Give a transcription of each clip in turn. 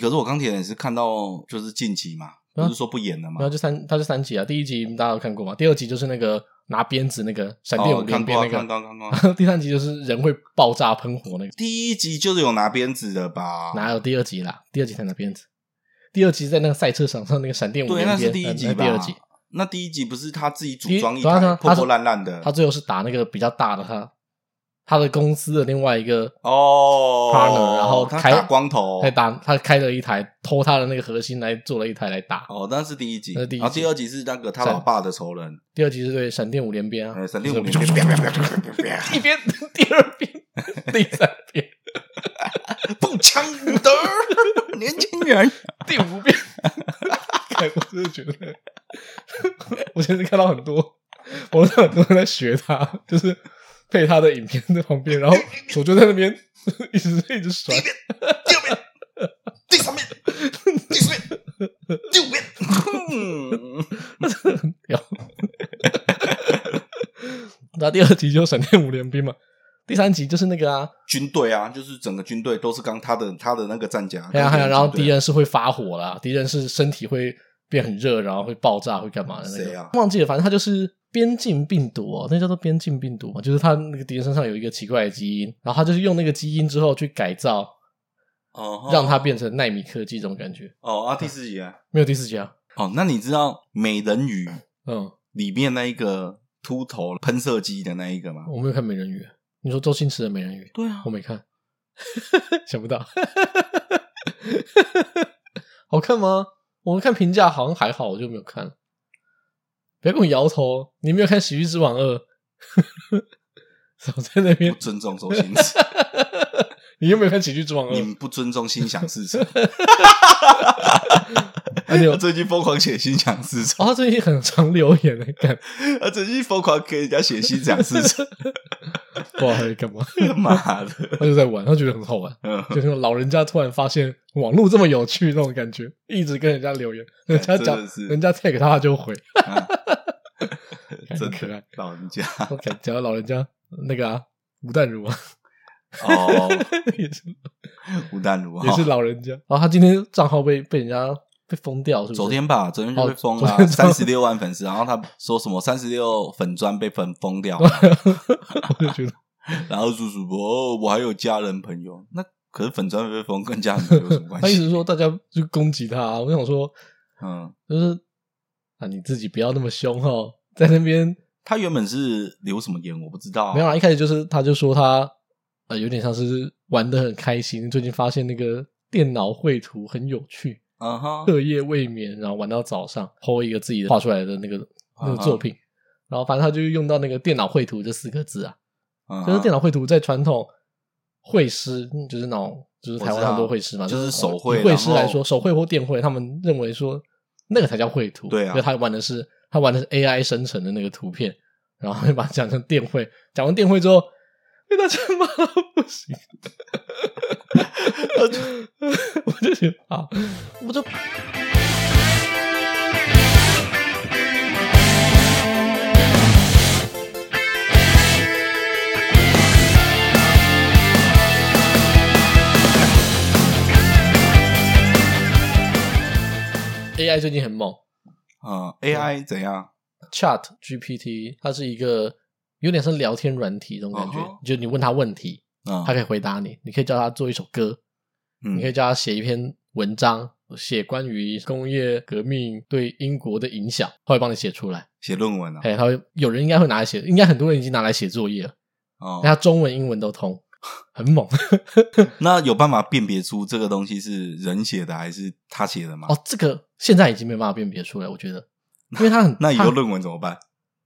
可是我钢铁人是看到就是晋级嘛，不是说不演了嘛？然后就三，他是三集啊。第一集大家有看过嘛？第二集就是那个拿鞭子那个闪电五连鞭那个。第三集就是人会爆炸喷火那个。第一集就是有拿鞭子的吧？哪有第二集啦？第二集才拿鞭子。第二集在那个赛车场上那个闪电五连鞭。对，那是第一集吧？第二集。那第一集不是他自己组装一台破破烂烂的？他最后是打那个比较大的他。他的公司的另外一个哦。partner，然后他打光头，他打他开了一台偷他的那个核心来做了一台来打。哦，那是第一集，那是第一集，然后第二集是那个他老爸的仇人，第二集是对闪电五连鞭啊，闪电五连鞭，一边第二遍 第三遍步枪不得，年轻人。第五遍，我真的觉得，我现在看到很多，我看到很多人在学他，就是。配他的影片在旁边，然后手就在那边 一直一直甩。第一遍，第二遍，第三遍，第四遍，第五遍，那真的很屌。那第二集就闪电五连兵嘛，第三集就是那个啊，军队啊，就是整个军队都是刚他的他的那个战甲。对啊，然后敌人是会发火啦，敌人是身体会变很热，然后会爆炸，会干嘛的那个？谁啊？忘记了，反正他就是。边境病毒哦，那叫做边境病毒嘛，就是他那个敌人身上有一个奇怪的基因，然后他就是用那个基因之后去改造，哦，让它变成纳米科技这种感觉。哦啊，第四集啊，没有第四集啊。哦，那你知道美人鱼嗯里面那一个秃头喷射机的那一个吗？我没有看美人鱼，你说周星驰的美人鱼？对啊，我没看，想不到，好看吗？我们看评价好像还好，我就没有看。别跟我摇头，你没有看《喜剧之王二》？我在那边不尊重周星驰，你有没有看《喜剧之王二》？你们不尊重心想事成。我最近疯狂写心想事成，哦，他最近很常留言来看，他最近疯狂给人家写心想事成，不知道他在干嘛？妈的，他就在玩，他觉得很好玩，就是老人家突然发现网络这么有趣那种感觉，一直跟人家留言，人家讲，人家 tag 他，他就回。真可爱，老人家。OK，讲到老人家，那个啊，吴淡如啊，哦，也是吴淡如，也是老人家。然后他今天账号被被人家被封掉，是不是？昨天吧，昨天就被封了，三十六万粉丝。然后他说什么三十六粉砖被粉封掉，我就觉得。然后叔叔哦：“我还有家人朋友。”那可是粉钻被封，跟家人有什么关系？他一直说大家就攻击他，我想说，嗯，就是。啊，你自己不要那么凶哦，在那边，他原本是留什么言，我不知道啊。没有啊，一开始就是他就说他呃有点像是玩的很开心，最近发现那个电脑绘图很有趣，啊哈，彻夜未眠，然后玩到早上，po 一个自己画出来的那个那个作品，然后反正他就用到那个电脑绘图这四个字啊，就是电脑绘图在传统绘师，就是那种就是台湾很多绘师嘛，就是手绘，绘师来说，手绘或电绘，他们认为说。那个才叫绘图，对啊，因为他玩的是他玩的是 AI 生成的那个图片，然后就把它讲成电绘，讲完电绘之后，被大家骂到不行，我 就 我就觉得啊，我就。AI 最近很猛，啊、嗯、AI 怎样？Chat GPT 它是一个有点像聊天软体这种感觉，uh. 就你问他问题，嗯，他可以回答你。你可以叫他做一首歌，嗯，你可以叫他写一篇文章，写关于工业革命对英国的影响，他会帮你写出来。写论文啊？哎，他会有人应该会拿来写，应该很多人已经拿来写作业了。哦，他中文、英文都通。很猛，那有办法辨别出这个东西是人写的还是他写的吗？哦，这个现在已经没办法辨别出来，我觉得，因为他很那以后论文怎么办？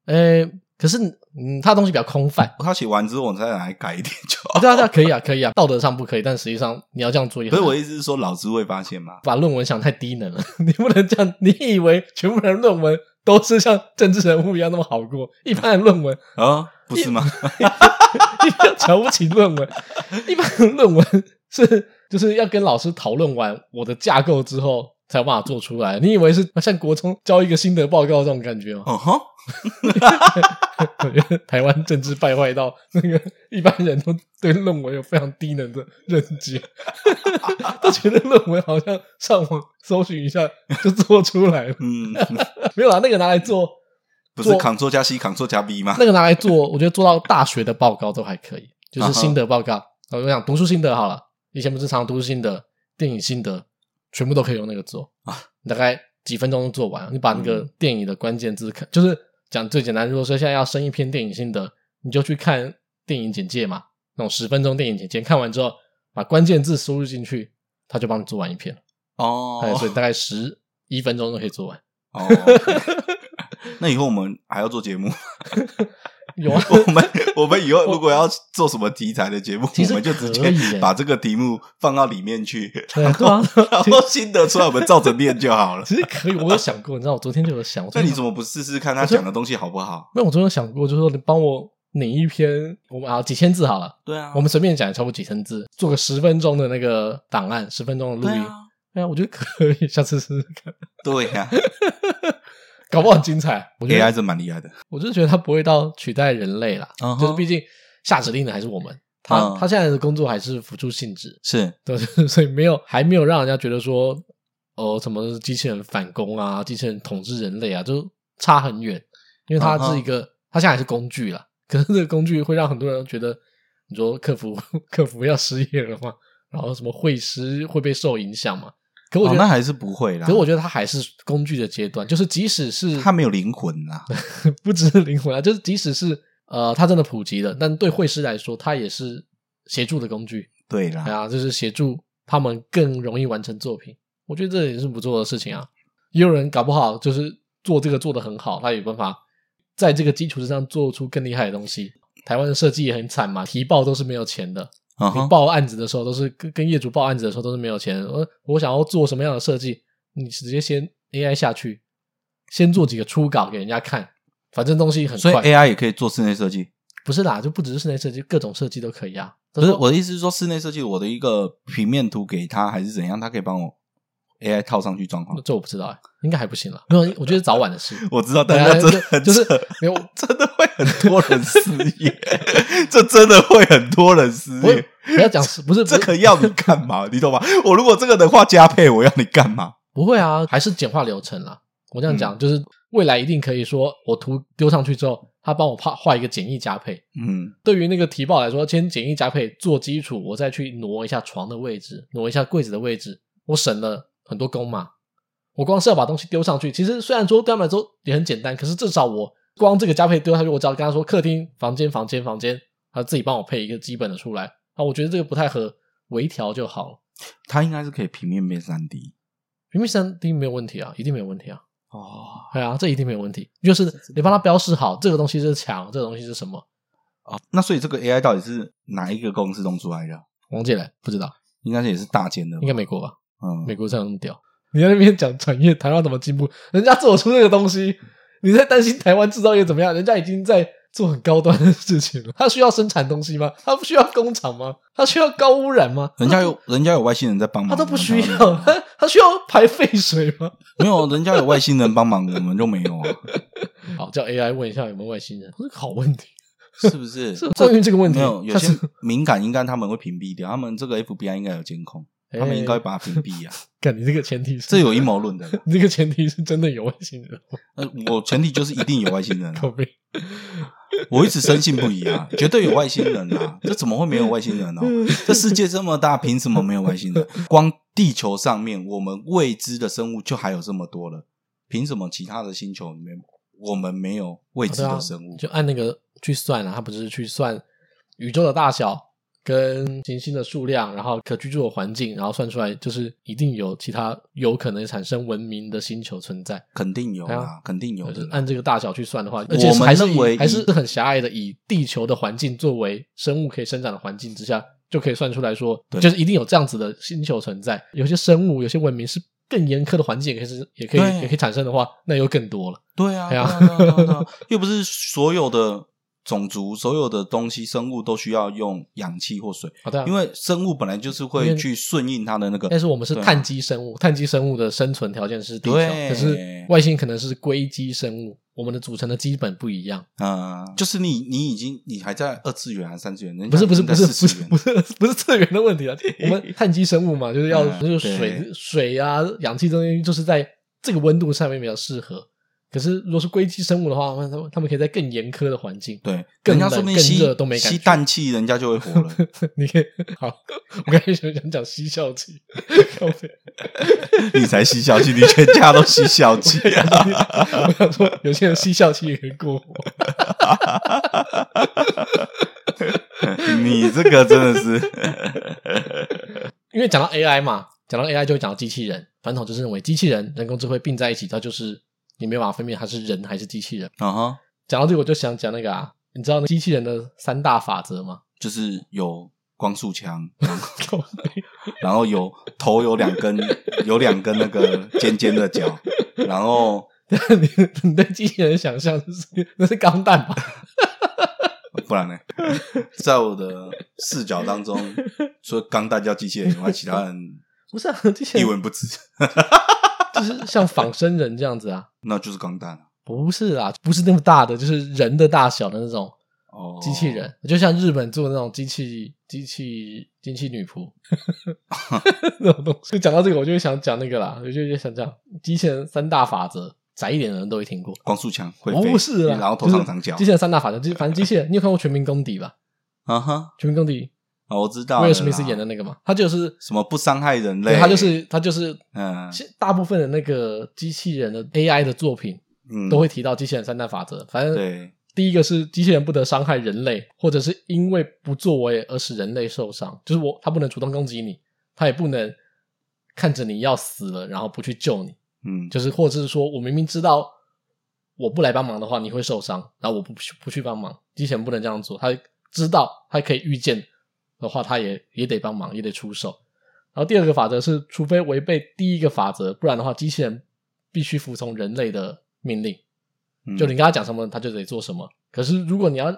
诶，可是嗯，他东西比较空泛，他写完之后我再来改一点就好。哦，对啊，对啊，可以啊，可以啊，道德上不可以，但实际上你要这样做也。所以我意思是说，老师会发现吗？把论文想太低能了，你不能这样。你以为全部人论文都是像政治人物一样那么好过？一般的论文啊。哦不是吗？你不要瞧不起论文。一般的论文是就是要跟老师讨论完我的架构之后，才有办法做出来。你以为是像国中交一个心得报告这种感觉吗？哦哈，我觉得台湾政治败坏到那个一般人都对论文有非常低能的认知，都觉得论文好像上网搜寻一下就做出来了。嗯，没有啦，那个拿来做不是 Ctrl 加 C Ctrl 加 V 吗？那个拿来做，我觉得做到大学的报告都还可以，就是心得报告。我讲读书心得好了，以前不是常读书心得、电影心得。全部都可以用那个做啊，大概几分钟就做完。你把那个电影的关键字看，嗯、就是讲最简单。如果说现在要生一篇电影心得，你就去看电影简介嘛，那种十分钟电影简介，看完之后把关键字输入进去，他就帮你做完一篇哦。所以大概十一分钟就可以做完。哦，那以后我们还要做节目？有啊，我们我们以后如果要做什么题材的节目，我们就直接把这个题目放到里面去，然后然后心得出来，我们照着念就好了。其实可以，我有想过，你知道，我昨天就有想，那你怎么不试试看他讲的东西好不好？那我昨天有想过，就是说你帮我拟一篇，我们啊几千字好了，对啊，我们随便讲，超过几千字，做个十分钟的那个档案，十分钟的录音，对啊，我觉得可以，下次试试看。对呀。搞不好很精彩，我觉得 AI 是蛮厉害的。我就是觉得它不会到取代人类啦，uh huh. 就是毕竟下指令的还是我们，他他、uh. 现在的工作还是辅助性质，是对，所以没有还没有让人家觉得说，哦、呃，什么机器人反攻啊，机器人统治人类啊，就差很远。因为它是一个，它、uh huh. 现在还是工具啦，可是这个工具会让很多人觉得，你说客服 客服要失业了吗？然后什么会师会被受影响吗？可我觉得、哦、那还是不会啦。可是我觉得它还是工具的阶段，就是即使是它没有灵魂啦，不只是灵魂啊，就是即使是呃，它真的普及了，但对会师来说，它也是协助的工具。对啦，对啊，就是协助他们更容易完成作品。我觉得这也是不错的事情啊。也有人搞不好就是做这个做的很好，他有办法在这个基础之上做出更厉害的东西。台湾的设计也很惨嘛，提报都是没有钱的。你报案子的时候都是跟跟业主报案子的时候都是没有钱。我我想要做什么样的设计，你直接先 AI 下去，先做几个初稿给人家看，反正东西很快。所以 AI 也可以做室内设计？不是啦，就不只是室内设计，各种设计都可以啊。不是我的意思是说，室内设计我的一个平面图给他还是怎样，他可以帮我 AI 套上去状况。这我不知道哎、欸，应该还不行了。没有，我觉得早晚的事。我知道，大家真的很就是没有，真的会很多人失业，这真的会很多人失业。不要讲，不是这个要你干嘛？你懂吗？我如果这个的话加配，我要你干嘛？不会啊，还是简化流程啦。我这样讲，嗯、就是未来一定可以说，我图丢上去之后，他帮我画画一个简易加配。嗯，对于那个提报来说，先简易加配做基础，我再去挪一下床的位置，挪一下柜子的位置，我省了很多工嘛。我光是要把东西丢上去，其实虽然说对他们来说也很简单，可是至少我光这个加配丢上去，我只要跟他说客厅、房间、房间、房间，他自己帮我配一个基本的出来。啊，我觉得这个不太合微调就好了。它应该是可以平面变三 D，平面三 D 没有问题啊，一定没有问题啊。哦，对啊，这一定没有问题。就是你帮他标示好，这个东西是墙，这个东西是什么啊？那所以这个 AI 到底是哪一个公司弄出来的？王姐来，不知道，应该是也是大间的，应该美国吧？嗯，美国这样那么屌。你在那边讲产业，台湾怎么进步？人家做出这个东西，你在担心台湾制造业怎么样？人家已经在。做很高端的事情了，他需要生产东西吗？他不需要工厂吗？他需要高污染吗？人家有人家有外星人在帮忙，他都不需要。他 他需要排废水吗？没有，人家有外星人帮忙，我们就没有啊。好，叫 AI 问一下有没有外星人，这是好问题，是不是？是关于这个问题，没有有些敏感，应该他们会屏蔽掉。他们这个 FBI 应该有监控。他们应该会把它屏蔽啊！看你这个前提是，这有阴谋论的。你这个前提是真的有外星人。呃，我前提就是一定有外星人。我一直深信不疑啊，绝对有外星人啊！这怎么会没有外星人呢？这世界这么大，凭什么没有外星人？光地球上面我们未知的生物就还有这么多了，凭什么其他的星球里面我们没有未知的生物？就按那个去算啊，他不是去算宇宙的大小。跟行星的数量，然后可居住的环境，然后算出来就是一定有其他有可能产生文明的星球存在，肯定有啊，肯定有的。按这个大小去算的话，而且还是以还是很狭隘的，以地球的环境作为生物可以生长的环境之下，就可以算出来说，就是一定有这样子的星球存在。有些生物，有些文明是更严苛的环境，也可以是也可以也可以产生的话，那又更多了。对啊，对啊，又不是所有的。种族所有的东西，生物都需要用氧气或水。好的，因为生物本来就是会去顺应它的那个。但是我们是碳基生物，碳基生物的生存条件是地球，可是外星可能是硅基生物，我们的组成的基本不一样。啊，就是你你已经你还在二次元还是三次元？不是不是不是不是不是 不是次元的问题啊。我们碳基生物嘛，就是要就是水水啊氧气这东西，就是在这个温度上面比较适合。可是，如果是硅基生物的话，他们他们可以在更严苛的环境，对，更冷更热都没感觉，吸氮气，人家就会活了。你可以好，我刚才想讲讲吸笑气，你才吸笑气，你全家都吸笑气啊！我想说，有些人吸笑气也可以过活。你这个真的是，因为讲到 AI 嘛，讲到 AI 就会讲到机器人，传统就是认为机器人、人工智慧并在一起，它就是。你没办法分辨它是人还是机器人。啊哈，讲到这个，我就想讲那个啊，你知道那机器人的三大法则吗？就是有光束枪，然后，然后有头有两根，有两根那个尖尖的角，然后 你你对机器人想象是那是钢弹吧？不然呢？在我的视角当中，除了钢弹叫机器人以外，其他人不是啊，机器人一文不值。就是像仿生人这样子啊，那就是钢弹。不是啊，不是那么大的，就是人的大小的那种哦，机器人，就像日本做的那种机器机器机器女仆 那种东西。就讲到这个，我就会想讲那个啦，我就会想讲机器人三大法则，窄一点的人都会听过。光速枪会飞，不是啊，然后头上长角。机器人三大法则，就反正机器人，你有看过《全民公敌》吧？啊哈，《全民公敌》。哦，我知道，威尔史密斯演的那个嘛，他就是什么不伤害人类，他就是他就是，嗯，大部分的那个机器人的 AI 的作品，嗯，都会提到机器人三大法则。反正对，第一个是机器人不得伤害人类，或者是因为不作为而使人类受伤，就是我他不能主动攻击你，他也不能看着你要死了然后不去救你，嗯，就是或者是说我明明知道我不来帮忙的话你会受伤，然后我不不去帮忙，机器人不能这样做，他知道他可以预见。的话，他也也得帮忙，也得出手。然后第二个法则是，除非违背第一个法则，不然的话，机器人必须服从人类的命令。嗯、就你跟他讲什么，他就得做什么。可是如果你要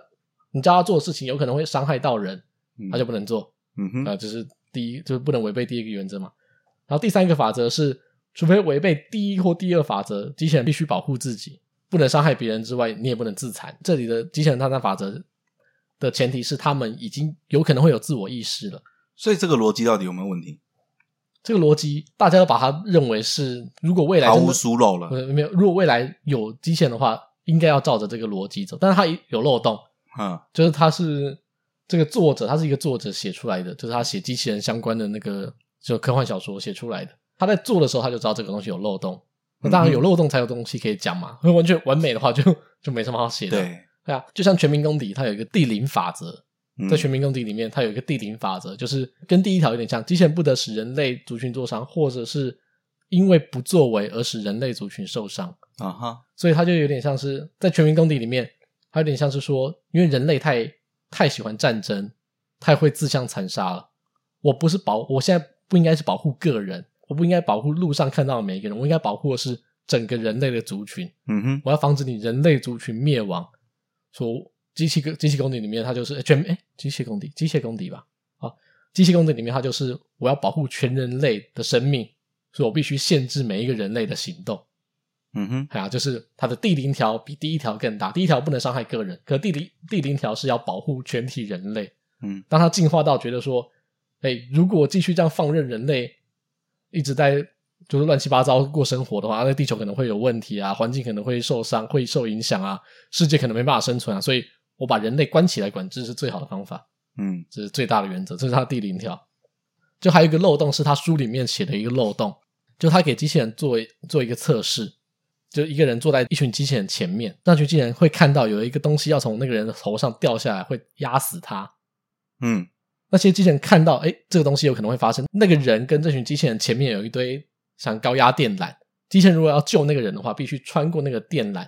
你叫他做的事情，有可能会伤害到人，他就不能做。嗯哼，啊、呃，这是第一，就是不能违背第一个原则嘛。然后第三个法则是，除非违背第一或第二法则，机器人必须保护自己，不能伤害别人之外，你也不能自残。这里的机器人他那法则。的前提是他们已经有可能会有自我意识了，所以这个逻辑到底有没有问题？这个逻辑大家都把它认为是，如果未来毫无疏漏了，没有，如果未来有机器人的话，应该要照着这个逻辑走，但是它有漏洞，嗯，就是他是这个作者，他是一个作者写出来的，就是他写机器人相关的那个就科幻小说写出来的，他在做的时候他就知道这个东西有漏洞，那当然有漏洞才有东西可以讲嘛，嗯、完全完美的话就就没什么好写的。对。对啊，就像全民公敌，它有一个地灵法则，在全民公敌里面，它有一个地灵法则，就是跟第一条有点像，机器人不得使人类族群受伤，或者是因为不作为而使人类族群受伤啊哈，所以它就有点像是在全民公敌里面，它有点像是说，因为人类太太喜欢战争，太会自相残杀了。我不是保，我现在不应该是保护个人，我不应该保护路上看到的每一个人，我应该保护的是整个人类的族群。嗯哼，我要防止你人类族群灭亡。说机器个机器公敌里面，它就是全哎，机械公敌，机械公敌吧？啊，机器公敌里面，它就是我要保护全人类的生命，所以我必须限制每一个人类的行动。嗯哼，哎呀，就是它的第零条比第一条更大。第一条不能伤害个人，可第零第零条是要保护全体人类。嗯，当它进化到觉得说，哎，如果继续这样放任人类一直在。就是乱七八糟过生活的话，那地球可能会有问题啊，环境可能会受伤，会受影响啊，世界可能没办法生存啊，所以我把人类关起来管制是最好的方法。嗯，这是最大的原则，这是他第零条。就还有一个漏洞，是他书里面写的一个漏洞，就他给机器人做做一个测试，就一个人坐在一群机器人前面，那群机器人会看到有一个东西要从那个人的头上掉下来，会压死他。嗯，那些机器人看到，哎，这个东西有可能会发生，那个人跟这群机器人前面有一堆。像高压电缆，机器人如果要救那个人的话，必须穿过那个电缆，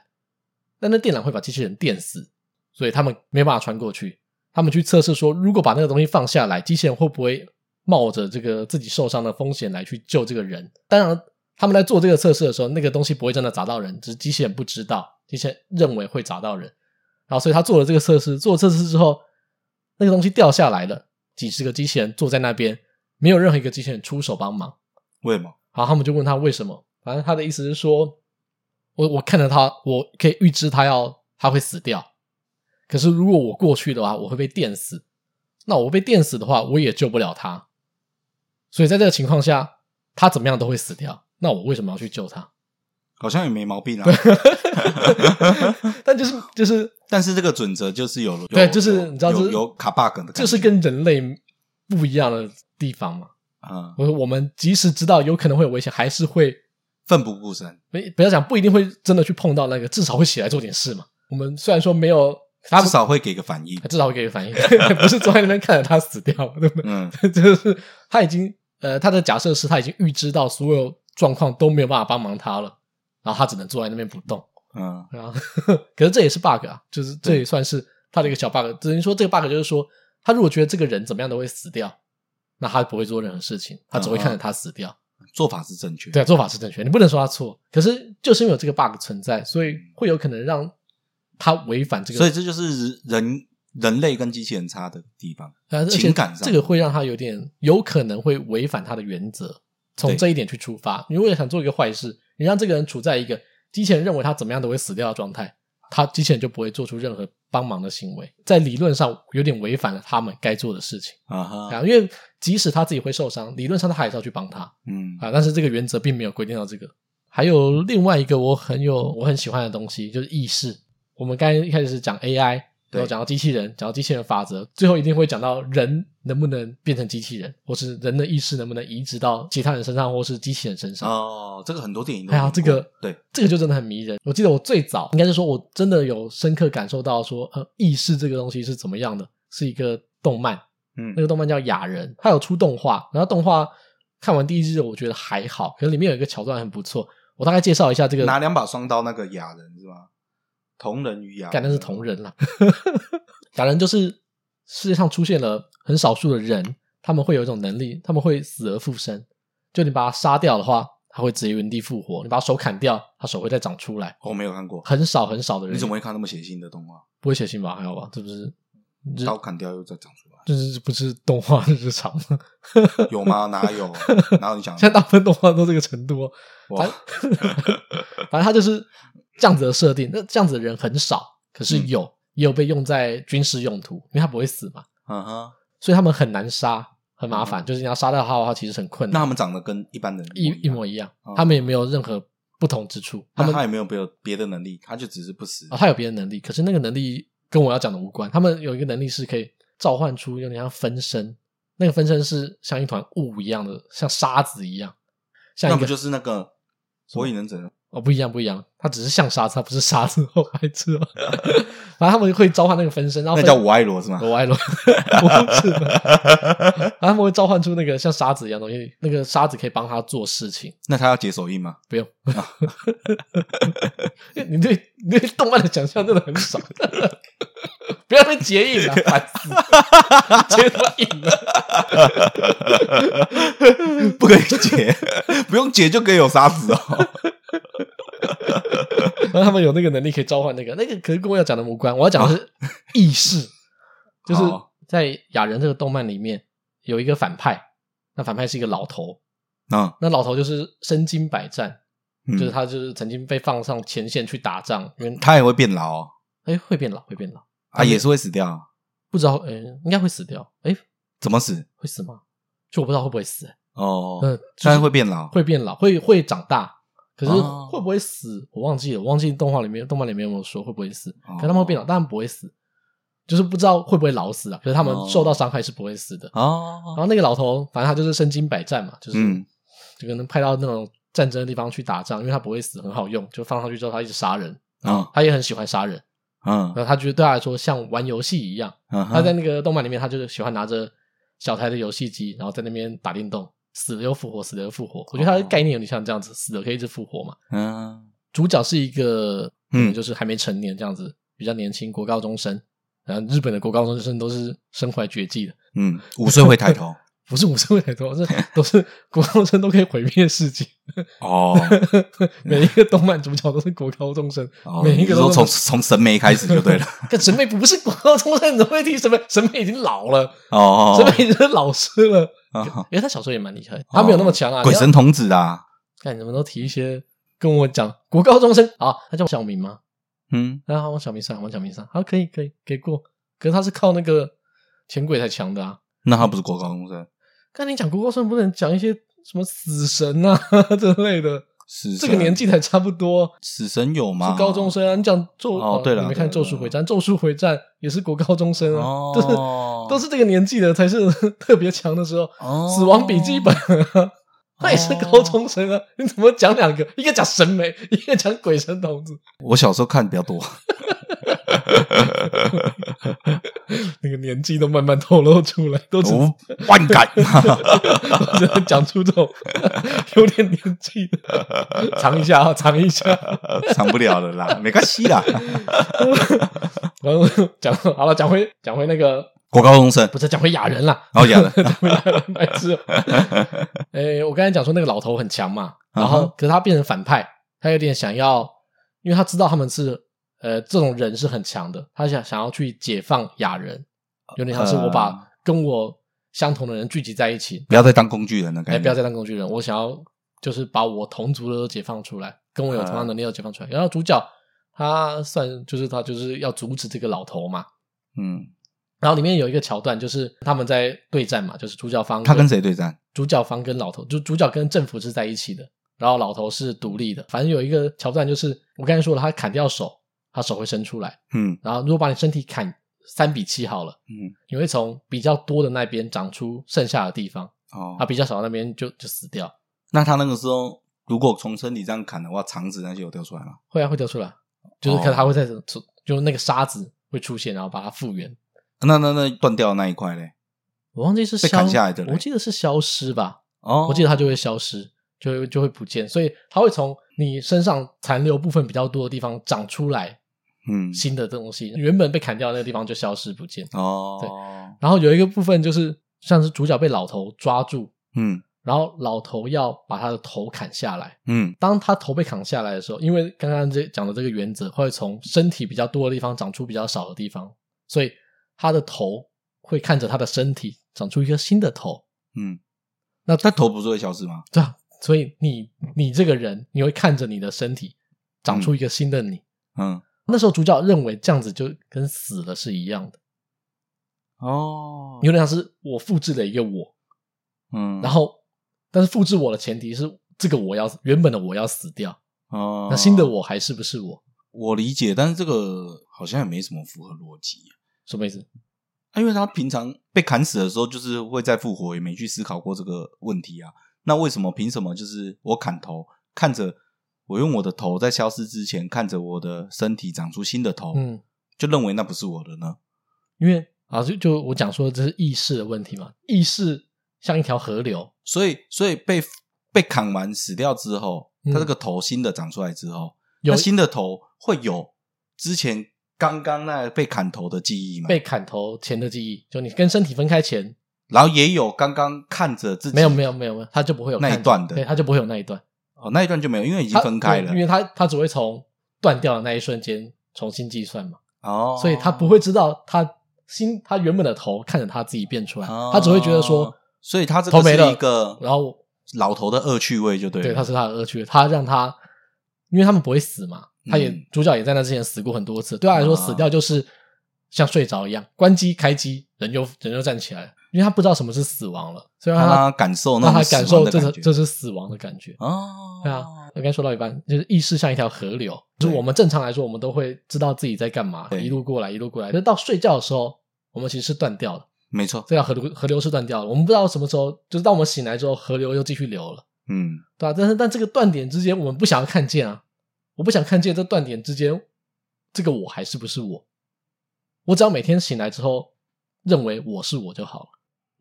但那电缆会把机器人电死，所以他们没办法穿过去。他们去测试说，如果把那个东西放下来，机器人会不会冒着这个自己受伤的风险来去救这个人？当然，他们在做这个测试的时候，那个东西不会真的砸到人，只是机器人不知道，机器人认为会砸到人。然后所以他做了这个测试，做了测试之后，那个东西掉下来了，几十个机器人坐在那边，没有任何一个机器人出手帮忙。为什么？好，他们就问他为什么。反正他的意思是说，我我看着他，我可以预知他要他会死掉。可是如果我过去的话，我会被电死。那我被电死的话，我也救不了他。所以在这个情况下，他怎么样都会死掉。那我为什么要去救他？好像也没毛病啊。但就是就是，但是这个准则就是有，有对，就是你知道，有有卡 bug 的，就是跟人类不一样的地方嘛。啊、嗯，我我们即使知道有可能会有危险，还是会奋不顾身。没不要讲，不一定会真的去碰到那个，至少会起来做点事嘛。我们虽然说没有，他至少会给个反应，至少会给个反应，不是坐在那边看着他死掉，对不对？嗯，就是他已经呃，他的假设是他已经预知到所有状况都没有办法帮忙他了，然后他只能坐在那边不动。嗯，然后 可是这也是 bug 啊，就是这也算是他的一个小 bug。只能说这个 bug 就是说，他如果觉得这个人怎么样都会死掉，那他不会做任何事情，他只会看着他死掉。嗯嗯、做法是正确，对，做法是正确，你不能说他错。可是就是因为有这个 bug 存在，所以会有可能让他违反这个。所以这就是人人类跟机器人差的地方，情感上这个会让他有点有可能会违反他的原则。从这一点去出发，你如果想做一个坏事，你让这个人处在一个。机器人认为他怎么样都会死掉的状态，他机器人就不会做出任何帮忙的行为，在理论上有点违反了他们该做的事情啊哈！因为即使他自己会受伤，理论上他还是要去帮他，嗯啊，但是这个原则并没有规定到这个。还有另外一个我很有我很喜欢的东西，就是意识。我们刚才一开始是讲 AI。然后讲到机器人，讲到机器人法则，最后一定会讲到人能不能变成机器人，或是人的意识能不能移植到其他人身上，或是机器人身上。哦，这个很多电影都。哎呀这个，对，这个就真的很迷人。我记得我最早应该是说，我真的有深刻感受到说，呃，意识这个东西是怎么样的，是一个动漫，嗯，那个动漫叫《雅人》，它有出动画，然后动画看完第一季我觉得还好，可是里面有一个桥段很不错，我大概介绍一下这个，拿两把双刀那个雅人是吧？同人与亚人，干的是同人啦。亚人就是世界上出现了很少数的人，他们会有一种能力，他们会死而复生。就你把他杀掉的话，他会直接原地复活；你把他手砍掉，他手会再长出来。我没有看过，很少很少的人。你怎么会看那么血腥的动画？不会血腥吧？还好吧？这不是刀砍掉又再长出来？这是不是动画日常？有吗？哪有？哪有你想？现在大部分动画都这个程度。哇！反正 他就是。这样子的设定，那这样子的人很少，可是有，嗯、也有被用在军事用途，因为他不会死嘛，嗯哼，所以他们很难杀，很麻烦，嗯、就是你要杀掉他的话，其实很困难。那他们长得跟一般人一一,模一样，嗯、他们也没有任何不同之处。他们他也没有别有别的能力，他就只是不死。哦，他有别的能力，可是那个能力跟我要讲的无关。他们有一个能力是可以召唤出有点像分身，那个分身是像一团雾一样的，像沙子一样，像一个那不就是那个火影忍者？哦，不一样，不一样，它只是像沙子，它不是沙子，后孩子哦。反正他们会召唤那个分身，然后那叫我爱罗是吗？我爱罗，不是。然后他们会召唤出那个像沙子一样东西，那个沙子可以帮他做事情。那他要解手印吗？不用。你对你对动漫的想象真的很少。不要被结印了，烦死！结什么印了？不可以结，不用结就可以有沙子哦。然后他们有那个能力可以召唤那个，那个可是跟我要讲的无关。我要讲的是意识，就是在雅人这个动漫里面有一个反派，那反派是一个老头啊，那老头就是身经百战，就是他就是曾经被放上前线去打仗，因为他也会变老，哎，会变老，会变老啊，也是会死掉，不知道，哎，应该会死掉，哎，怎么死？会死吗？就我不知道会不会死，哦，嗯，但是会变老，会变老，会会长大。可是会不会死？哦、我忘记了，我忘记动画里面、动漫里面有没有说会不会死？哦、可他们会变老，当然不会死，就是不知道会不会老死啊。可是他们受到伤害是不会死的。哦。然后那个老头，反正他就是身经百战嘛，就是、嗯、就可能派到那种战争的地方去打仗，因为他不会死，很好用，就放上去之后他一直杀人。啊、哦。他也很喜欢杀人。嗯。然后他觉得对他来说像玩游戏一样。嗯。他在那个动漫里面，他就是喜欢拿着小台的游戏机，然后在那边打电动。死了又复活，死了又复活。我觉得他的概念有点像这样子，死了可以一直复活嘛。嗯，主角是一个，嗯，就是还没成年这样子，比较年轻，国高中生。然后日本的国高中生都是身怀绝技的。嗯，五岁会抬头，不是五岁会太多，是都是国高中生都可以毁灭世界。哦，每一个动漫主角都是国高中生，哦、每一个都从从审美开始就对了。但审美不是国高中生，你怎么会提审美？审美已经老了哦，审美已经是老师了。哦、因为他小时候也蛮厉害，他没有那么强啊。鬼神童子啊，看你们都提一些跟我讲国高中生啊，他叫小明吗？嗯，然后往小明上，往小明上，好，可以，可以，给过。可是他是靠那个钱鬼才强的啊。那他不是国高中生？刚才你讲国高中生不能讲一些什么死神啊 这类的，死神这个年纪才差不多。死神有吗？是高中生啊。你讲咒哦，对了，你没看咒术回战？咒术回战也是国高中生啊，哦、都是都是这个年纪的才是 特别强的时候。哦、死亡笔记本。他也是高中生啊！你怎么讲两个？一个讲神眉，一个讲鬼神童子。我小时候看比较多，那个年纪都慢慢透露出来，都是万感。讲出这种有点年纪的，藏一下啊，尝一下，尝不了了啦，没关系啦。然后讲好了，讲回讲回那个。国高中生不是讲回雅人啦，然后亚人 讲回雅人白痴。诶，我刚才讲说那个老头很强嘛，然后可是他变成反派，他有点想要，因为他知道他们是呃这种人是很强的，他想想要去解放亚人，有点像是我把跟我相同的人聚集在一起，不要再当工具人了，哎，不要再当工具人，我想要就是把我同族的都解放出来，跟我有同样能力的解放出来。然后主角他算就是他就是要阻止这个老头嘛，嗯。然后里面有一个桥段，就是他们在对战嘛，就是主角方他跟谁对战？主角方跟老头，就主角跟政府是在一起的，然后老头是独立的。反正有一个桥段，就是我刚才说了，他砍掉手，他手会伸出来，嗯，然后如果把你身体砍三比七好了，嗯，你会从比较多的那边长出剩下的地方，哦，他比较少的那边就就死掉。那他那个时候如果从身体这样砍的话，肠子那些有掉出来吗？会啊，会掉出来，就是可能他会在，就那个沙子会出现，然后把它复原。那那那断掉的那一块嘞？我忘记是被砍下来的，我记得是消失吧。哦，我记得它就会消失，就会就会不见，所以它会从你身上残留部分比较多的地方长出来，嗯，新的东西。原本被砍掉的那个地方就消失不见。哦，对。然后有一个部分就是像是主角被老头抓住，嗯，然后老头要把他的头砍下来，嗯，当他头被砍下来的时候，因为刚刚这讲的这个原则会从身体比较多的地方长出比较少的地方，所以。他的头会看着他的身体长出一个新的头，嗯，那他头不是会消失吗？对啊，所以你你这个人，你会看着你的身体长出一个新的你，嗯，那时候主角认为这样子就跟死了是一样的，哦，有点像是我复制了一个我，嗯，然后但是复制我的前提是这个我要原本的我要死掉，哦，那新的我还是不是我？我理解，但是这个好像也没什么符合逻辑。什么意思？啊，因为他平常被砍死的时候，就是会再复活，也没去思考过这个问题啊。那为什么？凭什么？就是我砍头，看着我用我的头在消失之前，看着我的身体长出新的头，嗯，就认为那不是我的呢？因为啊，就就我讲说这是意识的问题嘛。意识像一条河流，所以所以被被砍完死掉之后，他这个头新的长出来之后，有、嗯、新的头会有之前。刚刚那被砍头的记忆吗？被砍头前的记忆，就你跟身体分开前，然后也有刚刚看着自己，没有没有没有没有，他就不会有那一段的，对，他就不会有那一段。哦，那一段就没有，因为已经分开了，因为他他只会从断掉的那一瞬间重新计算嘛。哦，所以他不会知道他心他原本的头看着他自己变出来，哦、他只会觉得说，所以他这个是一个然后老头的恶趣味就对了，对，他是他的恶趣味，他让他，因为他们不会死嘛。他也、嗯、主角也在那之前死过很多次，对他来说死掉就是像睡着一样，关机开机人就人就站起来了，因为他不知道什么是死亡了，所以让他，感受那，让他感受这是这是死亡的感觉哦。对啊，我刚才说到一半，就是意识像一条河流，就是我们正常来说，我们都会知道自己在干嘛，一路过来一路过来，可是到睡觉的时候，我们其实是断掉的，没错，这条河流河流是断掉了，我们不知道什么时候，就是当我们醒来之后，河流又继续流了，嗯，对吧、啊？但是但这个断点之间，我们不想要看见啊。我不想看见这断点之间，这个我还是不是我？我只要每天醒来之后认为我是我就好了。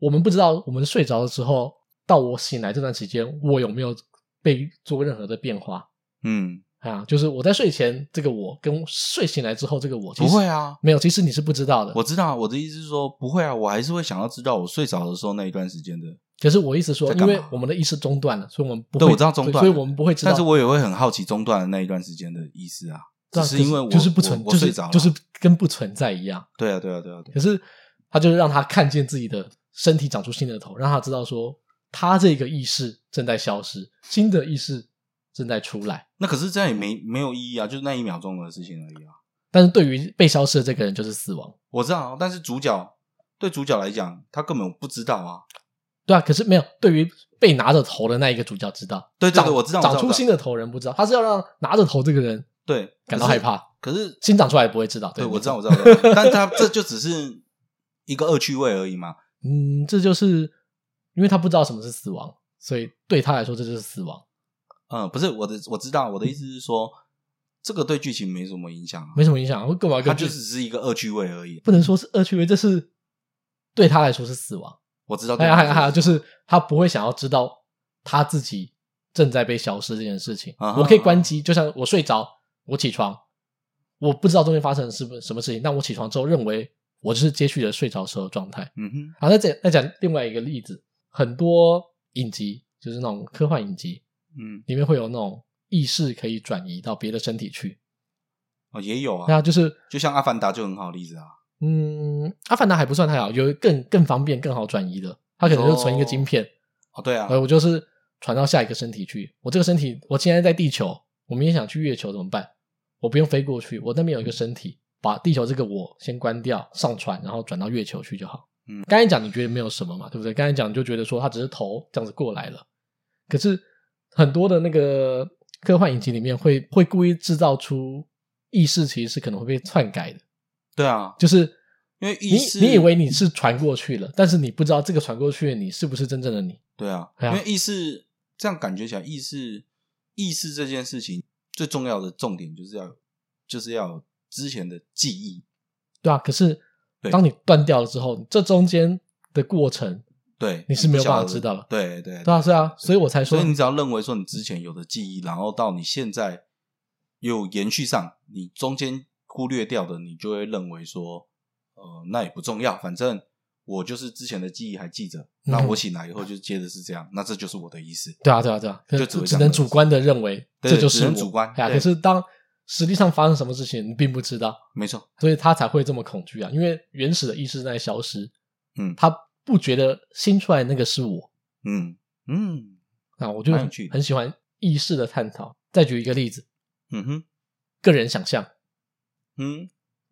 我们不知道我们睡着了之后到我醒来这段时间，我有没有被做任何的变化？嗯，啊，就是我在睡前这个我跟睡醒来之后这个我，不会啊，没有，其实你是不知道的。我知道，我的意思是说不会啊，我还是会想要知道我睡着的时候那一段时间的可是我意思说，因为我们的意识中断了，所以我们不会。对，我知道中断，所以我们不会知道。但是我也会很好奇中断的那一段时间的意思啊，只是因为我就是不存，就是就是跟不存在一样。对啊，对啊，对啊。可是他就是让他看见自己的身体长出新的头，让他知道说他这个意识正在消失，新的意识正在出来。那可是这样也没没有意义啊，就是那一秒钟的事情而已啊。但是对于被消失的这个人，就是死亡。我知道，但是主角。对主角来讲，他根本不知道啊。对啊，可是没有。对于被拿着头的那一个主角知道。对对对，我知道。长出新的头人不知道，他是要让拿着头这个人对感到害怕。可是新长出来不会知道。对，我知道，我知道。但他这就只是一个恶趣味而已嘛。嗯，这就是因为他不知道什么是死亡，所以对他来说这就是死亡。嗯，不是我的，我知道我的意思是说，这个对剧情没什么影响，没什么影响。我干嘛？他就只是一个恶趣味而已。不能说是恶趣味，这是。对他来说是死亡，我知道。还有还有还有，就是他不会想要知道他自己正在被消失这件事情。啊我可以关机，就像我睡着，我起床，我不知道中间发生的是什么事情，但我起床之后认为我就是接续了睡着时候的状态。嗯哼。好，那再再讲另外一个例子，很多影集就是那种科幻影集，嗯，里面会有那种意识可以转移到别的身体去。哦，也有啊。那就是就像《阿凡达》就很好的例子啊。嗯，阿凡达还不算太好，有更更方便、更好转移的，它可能就存一个晶片。哦，对啊，呃，我就是传到下一个身体去。我这个身体，我现在在地球，我明天想去月球怎么办？我不用飞过去，我那边有一个身体，把地球这个我先关掉，上传，然后转到月球去就好。嗯，刚才讲你觉得没有什么嘛，对不对？刚才讲你就觉得说他只是头这样子过来了，可是很多的那个科幻引擎里面会会故意制造出意识其实是可能会被篡改的。对啊，就是因为意识，你以为你是传过去了，但是你不知道这个传过去的你是不是真正的你。对啊，因为意识这样感觉起来，意识意识这件事情最重要的重点就是要就是要有之前的记忆。对啊，可是当你断掉了之后，这中间的过程，对你是没有办法知道了。对对对啊，是啊，所以我才说，所以你只要认为说你之前有的记忆，然后到你现在有延续上，你中间。忽略掉的，你就会认为说，呃，那也不重要，反正我就是之前的记忆还记着，嗯、那我醒来以后就接着是这样，那这就是我的意思。对啊，对啊，对啊，就只，只能主观的认为这就是我。主观。啊，可是当实际上发生什么事情，你并不知道。没错，所以他才会这么恐惧啊，因为原始的意识在消失。嗯，他不觉得新出来那个是我。嗯嗯，啊，我就很喜欢意识的探讨。再举一个例子，嗯哼，个人想象。嗯，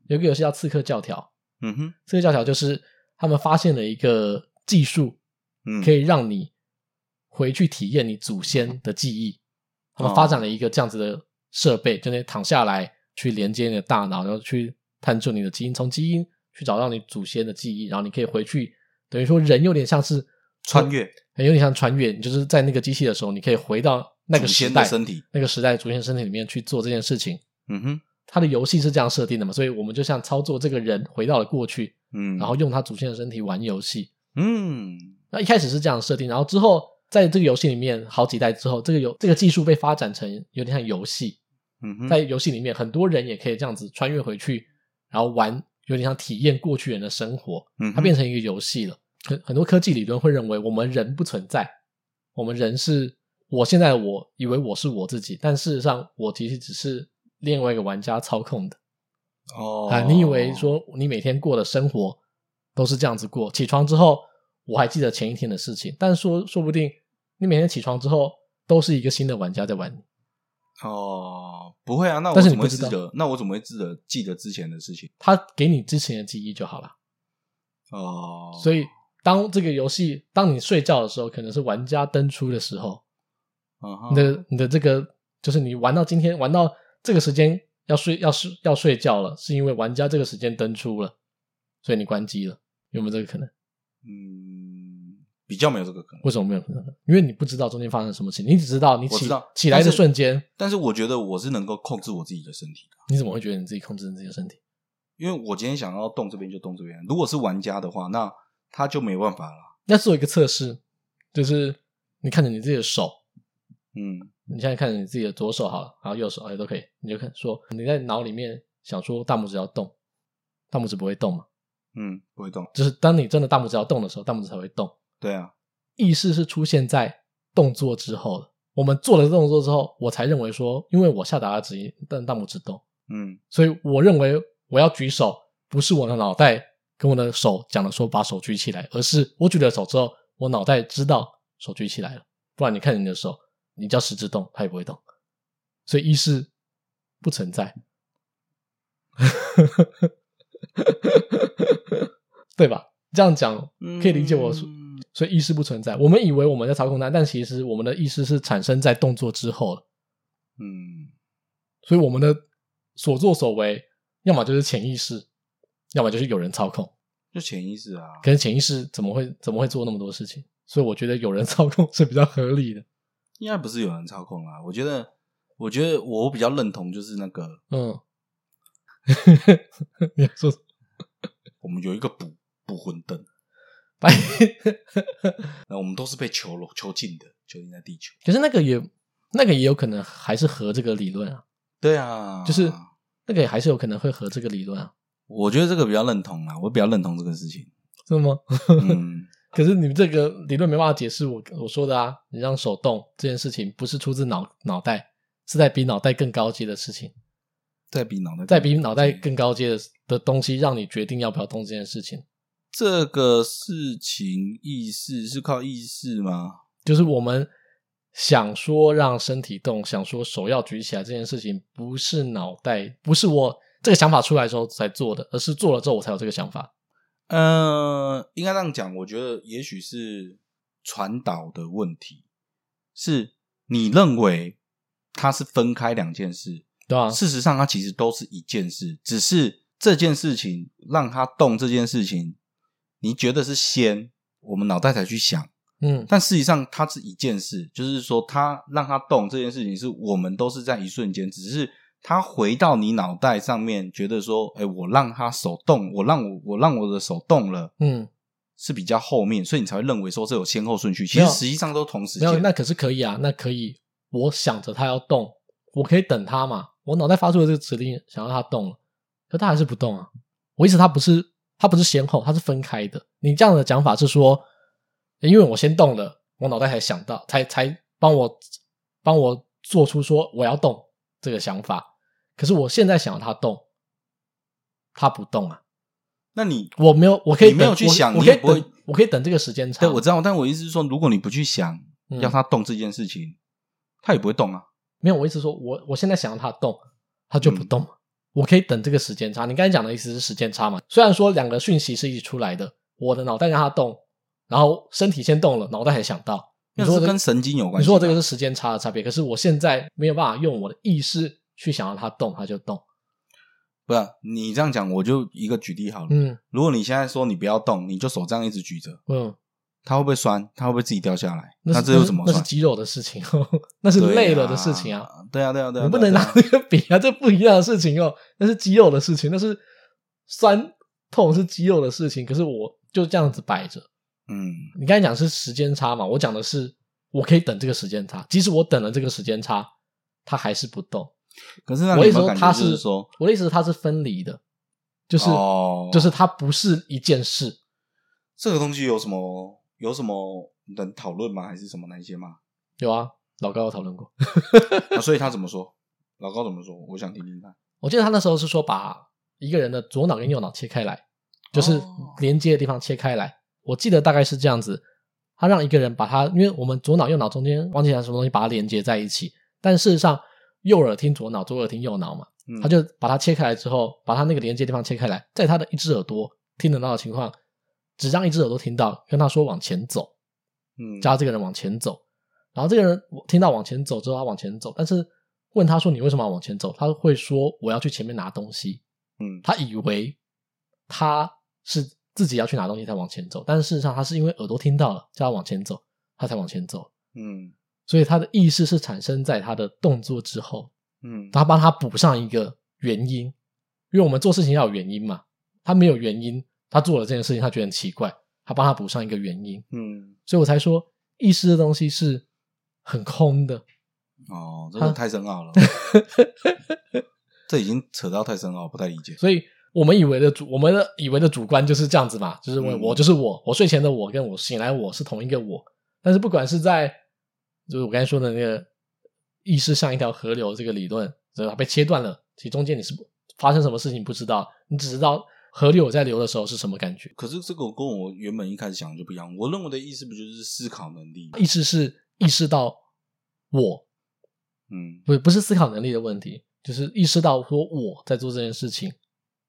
有个游戏叫《刺客教条》。嗯哼，《刺客教条》就是他们发现了一个技术，嗯，可以让你回去体验你祖先的记忆。他们发展了一个这样子的设备，就那躺下来去连接你的大脑，然后去探究你的基因，从基因去找到你祖先的记忆，然后你可以回去，等于说人有点像是穿越，有点像穿越。你就是在那个机器的时候，你可以回到那个时代身体，那个时代祖先身体里面去做这件事情。嗯哼。他的游戏是这样设定的嘛，所以我们就像操作这个人回到了过去，嗯，然后用他祖先的身体玩游戏，嗯，那一开始是这样设定，然后之后在这个游戏里面好几代之后，这个游这个技术被发展成有点像游戏，在游戏里面很多人也可以这样子穿越回去，然后玩有点像体验过去人的生活，嗯，它变成一个游戏了。很很多科技理论会认为我们人不存在，我们人是我现在我以为我是我自己，但事实上我其实只是。另外一个玩家操控的哦啊，你以为说你每天过的生活都是这样子过？起床之后我还记得前一天的事情，但说说不定你每天起床之后都是一个新的玩家在玩你。哦，不会啊，那我怎么会记得？那我怎么会记得记得之前的事情？他给你之前的记忆就好了。哦，所以当这个游戏当你睡觉的时候，可能是玩家登出的时候，哦、你的你的这个就是你玩到今天玩到。这个时间要睡要睡要睡觉了，是因为玩家这个时间登出了，所以你关机了，有没有这个可能？嗯，比较没有这个可能。为什么没有可能？因为你不知道中间发生什么事情，你只知道你起起来的瞬间。但是我觉得我是能够控制我自己的身体的。你怎么会觉得你自己控制你自己的身体？因为我今天想要动这边就动这边。如果是玩家的话，那他就没办法了。那做一个测试，就是你看着你自己的手，嗯。你现在看着你自己的左手好了，然后右手哎都可以，你就看说你在脑里面想说大拇指要动，大拇指不会动嘛？嗯，不会动。就是当你真的大拇指要动的时候，大拇指才会动。对啊。意识是出现在动作之后的。我们做了动作之后，我才认为说，因为我下达了指令，但大拇指动，嗯，所以我认为我要举手，不是我的脑袋跟我的手讲了说把手举起来，而是我举了手之后，我脑袋知道手举起来了。不然你看你的手，你叫食指动，它也不会动，所以意识不存在，对吧？这样讲可以理解我所以意识不存在，我们以为我们在操控它，但其实我们的意识是产生在动作之后了。嗯，所以我们的所作所为，要么就是潜意识，要么就是有人操控。就潜意识啊，可是潜意识怎么会怎么会做那么多事情？所以我觉得有人操控是比较合理的。应该不是有人操控啊，我觉得，我觉得我比较认同就是那个，嗯，你要说？我们有一个捕捕魂灯。那我们都是被囚笼、囚禁的，囚禁在地球。可是那个也，那个也有可能还是和这个理论啊。对啊，就是那个也还是有可能会和这个理论啊。我觉得这个比较认同啊，我比较认同这个事情。是吗？嗯。可是你们这个理论没办法解释我我说的啊。你让手动这件事情不是出自脑脑袋，是在比脑袋更高阶的事情，在比脑袋在比脑袋更高阶的的东西，让你决定要不要动这件事情。这个事情意识是靠意识吗？就是我们想说让身体动，想说手要举起来这件事情，不是脑袋，不是我这个想法出来的时候才做的，而是做了之后我才有这个想法。呃，应该这样讲，我觉得也许是传导的问题，是你认为它是分开两件事，对啊，事实上它其实都是一件事，只是这件事情让它动这件事情。你觉得是先我们脑袋才去想，嗯，但事实上它是一件事，就是说它让它动这件事情，是我们都是在一瞬间，只是它回到你脑袋上面，觉得说，哎，我让它手动，我让我我让我的手动了，嗯，是比较后面，所以你才会认为说这有先后顺序，其实实际上都同时间。没有，那可是可以啊，那可以，我想着它要动，我可以等它嘛，我脑袋发出了这个指令，想要它动了，可它还是不动啊，我意思它不是。它不是先后，它是分开的。你这样的讲法是说，因为我先动了，我脑袋才想到，才才帮我帮我做出说我要动这个想法。可是我现在想要它动，它不动啊。那你我没有，我可以没有去想，我，我可以等，我可以等这个时间长。对，我知道，但我意思是说，如果你不去想要它动这件事情，它、嗯、也不会动啊。没有，我意思说我我现在想要它动，它就不动。嗯我可以等这个时间差。你刚才讲的意思是时间差嘛？虽然说两个讯息是一起出来的，我的脑袋让它动，然后身体先动了，脑袋才想到。你说这跟神经有关系？你说这个是时间差的差别。可是我现在没有办法用我的意识去想让它动，它就动。不是你这样讲，我就一个举例好了。嗯，如果你现在说你不要动，你就手这样一直举着，嗯。它会不会酸？它会不会自己掉下来？那，那这又怎么算？那是肌肉的事情哦，那是累了的事情啊。对啊，对啊，对啊，你不能拿那个比啊，这不一样的事情哦。那是肌肉的事情，那是酸痛是肌肉的事情。可是我就这样子摆着。嗯，你刚才讲是时间差嘛？我讲的是我可以等这个时间差，即使我等了这个时间差，它还是不动。可是那你有有感觉我意思说它是说，我的意思它是分离的，就是、哦、就是它不是一件事。这个东西有什么？有什么能讨论吗？还是什么那些吗？有啊，老高有讨论过。啊，所以他怎么说？老高怎么说？我想听听看。我记得他那时候是说，把一个人的左脑跟右脑切开来，就是连接的地方切开来。哦。我记得大概是这样子。他让一个人把他，因为我们左脑右脑中间忘记了什么东西，把它连接在一起。但事实上，右耳听左脑，左耳听右脑嘛。他就把它切开来之后，把他那个连接地方切开来，在他的一只耳朵听得到的情况。只让一只耳朵听到，跟他说往前走，嗯，叫这个人往前走。然后这个人听到往前走之后，他往前走。但是问他说：“你为什么要往前走？”他会说：“我要去前面拿东西。”嗯，他以为他是自己要去拿东西才往前走，但是事实上他是因为耳朵听到了，叫他往前走，他才往前走。嗯，所以他的意识是产生在他的动作之后。嗯，他帮他补上一个原因，因为我们做事情要有原因嘛，他没有原因。他做了这件事情，他觉得很奇怪，他帮他补上一个原因，嗯，所以我才说意识的东西是很空的。哦，这个太深奥了，这已经扯到太深奥，不太理解。所以我们以为的主，我们的以为的主观就是这样子嘛，就是我、嗯、我就是我，我睡前的我跟我醒来我是同一个我，但是不管是在就是我刚才说的那个意识像一条河流这个理论，就是它被切断了，其中间你是发生什么事情不知道，你只知道河流在流的时候是什么感觉。可是这个跟我原本一开始想的就不一样。我认为的意思不就是思考能力？意思是意识到我，嗯，不不是思考能力的问题，就是意识到说我在做这件事情，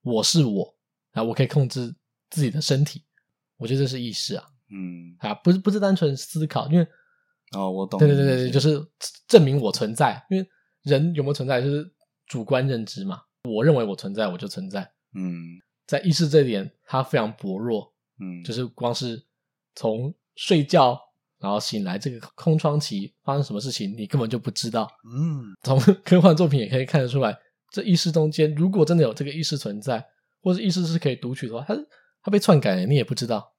我是我啊，我可以控制自己的身体。我觉得这是意识啊，嗯，啊，不是不是单纯思考，因为哦，我懂，对对对对，就是证明我存在，因为人有没有存在就是主观认知嘛，我认为我存在，我就存在，嗯，在意识这一点，它非常薄弱，嗯，就是光是从睡觉然后醒来这个空窗期发生什么事情，你根本就不知道，嗯，从 科幻作品也可以看得出来，这意识中间如果真的有这个意识存在，或者意识是可以读取的话，它它被篡改了，你也不知道。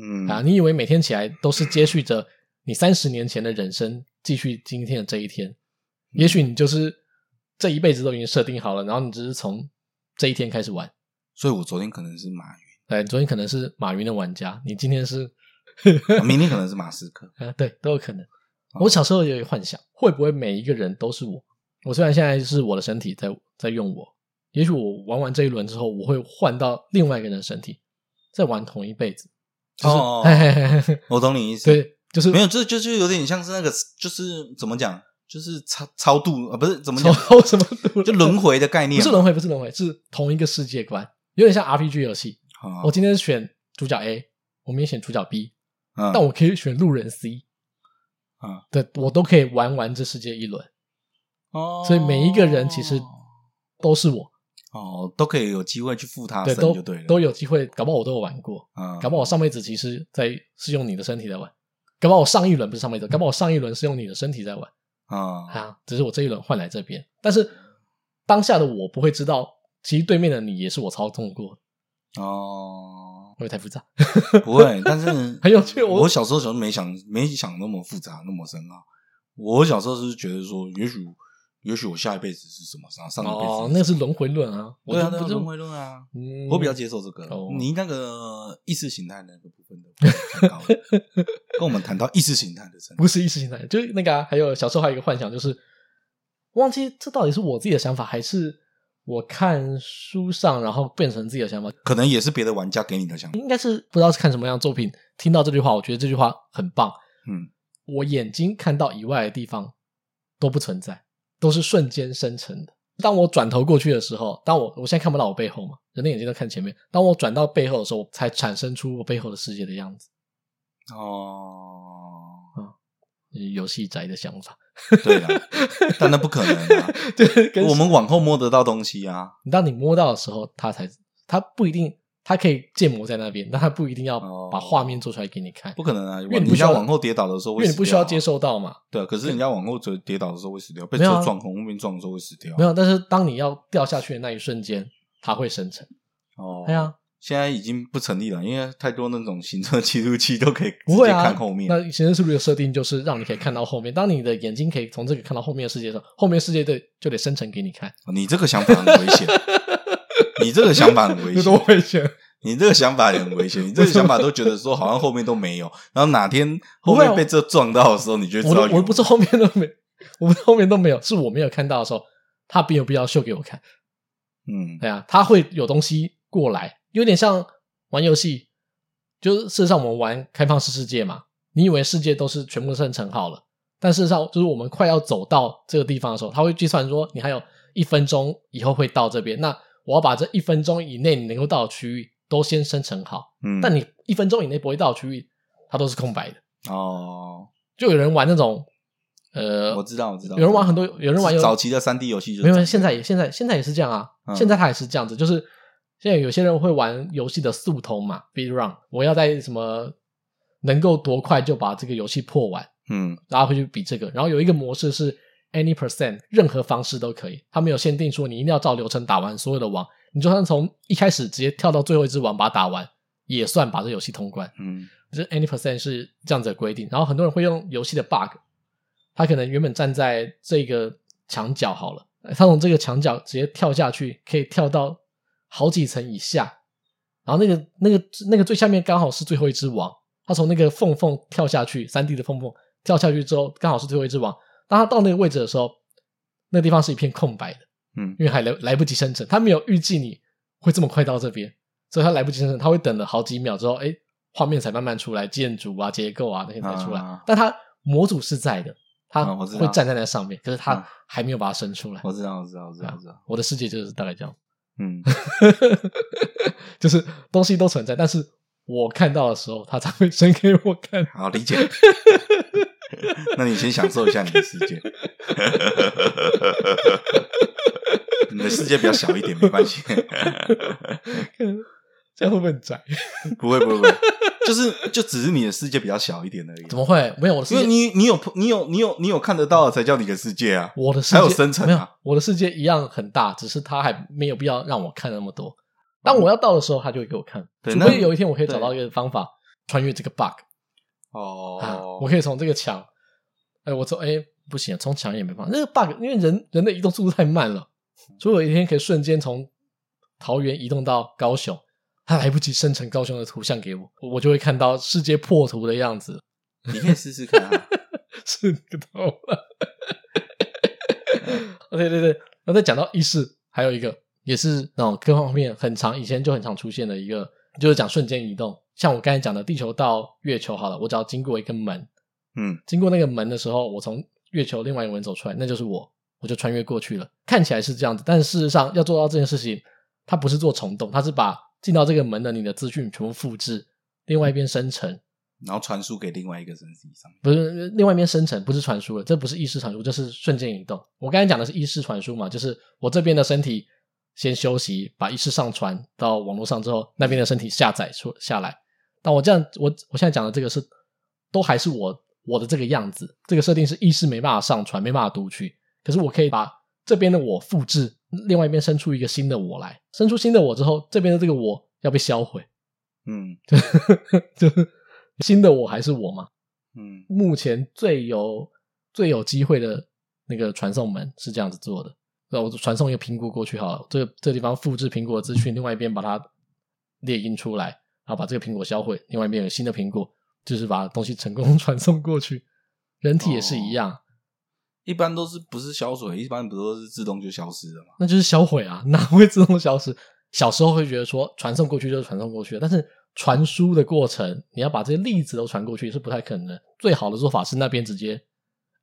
嗯啊，你以为每天起来都是接续着你三十年前的人生，继续今天的这一天？也许你就是这一辈子都已经设定好了，然后你只是从这一天开始玩。所以我昨天可能是马云，对，昨天可能是马云的玩家，你今天是，明天可能是马斯克 啊，对，都有可能。我小时候也有幻想，会不会每一个人都是我？我虽然现在是我的身体在在用我，也许我玩完这一轮之后，我会换到另外一个人的身体，再玩同一辈子。哦，我懂你意思。对，就是没有，这就就有点像是那个，就是怎么讲，就是超超度啊，不是怎么讲，超什么度，就轮回的概念。不是轮回，不是轮回，是同一个世界观，有点像 RPG 游戏。我今天选主角 A，我明天选主角 B，但我可以选路人 C，啊，对，我都可以玩完这世界一轮。哦，所以每一个人其实都是我。哦，都可以有机会去附他身就对了，都有机会，搞不好我都有玩过，嗯，搞不好我上辈子其实在是用你的身体在玩，搞不好我上一轮不是上辈子，搞不好我上一轮是用你的身体在玩，啊、嗯，啊，只是我这一轮换来这边，但是当下的我不会知道，其实对面的你也是我操纵过，哦，会不会太复杂？不会，但是 很有趣。我我小时候小时候没想没想那么复杂那么深奥，我小时候是觉得说，也许。也许我下一辈子是什么？上上一辈子哦，那是轮回论啊！对啊，那是轮回论啊！我比较接受这个。你那个意识形态那个部分的，跟我们谈到意识形态的程度，不是意识形态，就是那个还有小时候还有一个幻想，就是忘记这到底是我自己的想法，还是我看书上然后变成自己的想法？可能也是别的玩家给你的想法。应该是不知道是看什么样的作品，听到这句话，我觉得这句话很棒。嗯，我眼睛看到以外的地方都不存在。都是瞬间生成的。当我转头过去的时候，当我我现在看不到我背后嘛，人的眼睛都看前面。当我转到背后的时候，才产生出我背后的世界的样子。哦，嗯，游戏宅的想法，对啊，但那不可能啊。对，我们往后摸得到东西啊。当你摸到的时候，它才，它不一定。它可以建模在那边，但它不一定要把画面做出来给你看。不可能啊，因为你不需要往后跌倒的时候因为你不需要接受到嘛。对啊，可是人家往后跌跌倒的时候会死掉，被车撞、红面撞的时候会死掉。没有，但是当你要掉下去的那一瞬间，它会生成。哦，对啊，现在已经不成立了，因为太多那种行车记录器都可以直接看后面。那行车记录器的设定就是让你可以看到后面。当你的眼睛可以从这个看到后面的世界的时候，后面世界的就得生成给你看。你这个想法很危险，你这个想法很危险，多危险！你这个想法也很危险，你这个想法都觉得说好像后面都没有，然后哪天后面被这撞到的时候，你就知道我不是后面都没，我们后面都没有，是我没有看到的时候，他并没有必要秀给我看。嗯，对啊，他会有东西过来，有点像玩游戏，就是事实上我们玩开放式世界嘛，你以为世界都是全部生成好了，但事实上就是我们快要走到这个地方的时候，它会计算说你还有一分钟以后会到这边，那我要把这一分钟以内你能够到的区域。都先生成好，嗯，但你一分钟以内不会到的区域，它都是空白的哦。就有人玩那种，呃，我知道，我知道，有人玩很多，有人玩有早期的三 D 游戏，没有，现在也现在现在也是这样啊。嗯、现在它也是这样子，就是现在有些人会玩游戏的速通嘛，speed run，我要在什么能够多快就把这个游戏破完，嗯，然后会去比这个。然后有一个模式是 any percent，任何方式都可以，他没有限定说你一定要照流程打完所有的王。你就算从一开始直接跳到最后一只王把它打完，也算把这游戏通关。嗯，就是 any percent 是这样子的规定。然后很多人会用游戏的 bug，他可能原本站在这个墙角好了，他从这个墙角直接跳下去，可以跳到好几层以下。然后那个那个那个最下面刚好是最后一只王，他从那个缝缝跳下去，三 D 的缝缝跳下去之后，刚好是最后一只王。当他到那个位置的时候，那个地方是一片空白的，嗯，因为还来来不及生成，他没有预计你会这么快到这边，所以他来不及生成，他会等了好几秒之后，哎，画面才慢慢出来，建筑啊、结构啊那些才出来。啊、但他模组是在的，他会站在那上面，可是他还没有把它生出来。我知道，我知道，我知道，我知道。我的世界就是大概这样，嗯，就是东西都存在，但是我看到的时候，它才会生给我看。好理解。那你先享受一下你的世界，你的世界比较小一点没关系，这样会不会很窄？不会不会不会，就是就只是你的世界比较小一点而已。怎么会？没有我的世界，因为你你有你有你有你有看得到的才叫你的世界啊！我的世界还有生成啊！我的世界一样很大，只是他还没有必要让我看那么多。当我要到的时候，他就会给我看。除非有一天我可以找到一个方法穿越这个 bug。哦、啊，我可以从这个墙，哎，我从哎不行，从墙也没办法。那个 bug，因为人人的移动速度太慢了，所以我一天可以瞬间从桃园移动到高雄，他来不及生成高雄的图像给我，我就会看到世界破图的样子。你可以试试看啊，是个头了。对对对，那再讲到意识，还有一个也是那种各方面很长，以前就很常出现的一个，就是讲瞬间移动。像我刚才讲的，地球到月球好了，我只要经过一个门，嗯，经过那个门的时候，我从月球另外一个门走出来，那就是我，我就穿越过去了。看起来是这样子，但是事实上要做到这件事情，它不是做虫洞，它是把进到这个门的你的资讯全部复制，另外一边生成，然后传输给另外一个身体上面。不是另外一边生成，不是传输了，这不是意识传输，这是瞬间移动。我刚才讲的是意识传输嘛，就是我这边的身体先休息，把意识上传到网络上之后，那边的身体下载出下来。但我这样，我我现在讲的这个是，都还是我我的这个样子。这个设定是意识没办法上传，没办法读取。可是我可以把这边的我复制，另外一边生出一个新的我来。生出新的我之后，这边的这个我要被销毁。嗯，就 就是新的我还是我嘛。嗯，目前最有最有机会的那个传送门是这样子做的。那我传送一个苹果过去好了，这个这个地方复制苹果的资讯，另外一边把它列印出来。然后把这个苹果销毁，另外一边有新的苹果，就是把东西成功 传送过去。人体也是一样，哦、一般都是不是销毁，一般不都是自动就消失的吗？那就是销毁啊，哪会自动消失？小时候会觉得说传送过去就是传送过去，但是传输的过程，你要把这些粒子都传过去是不太可能的。最好的做法是那边直接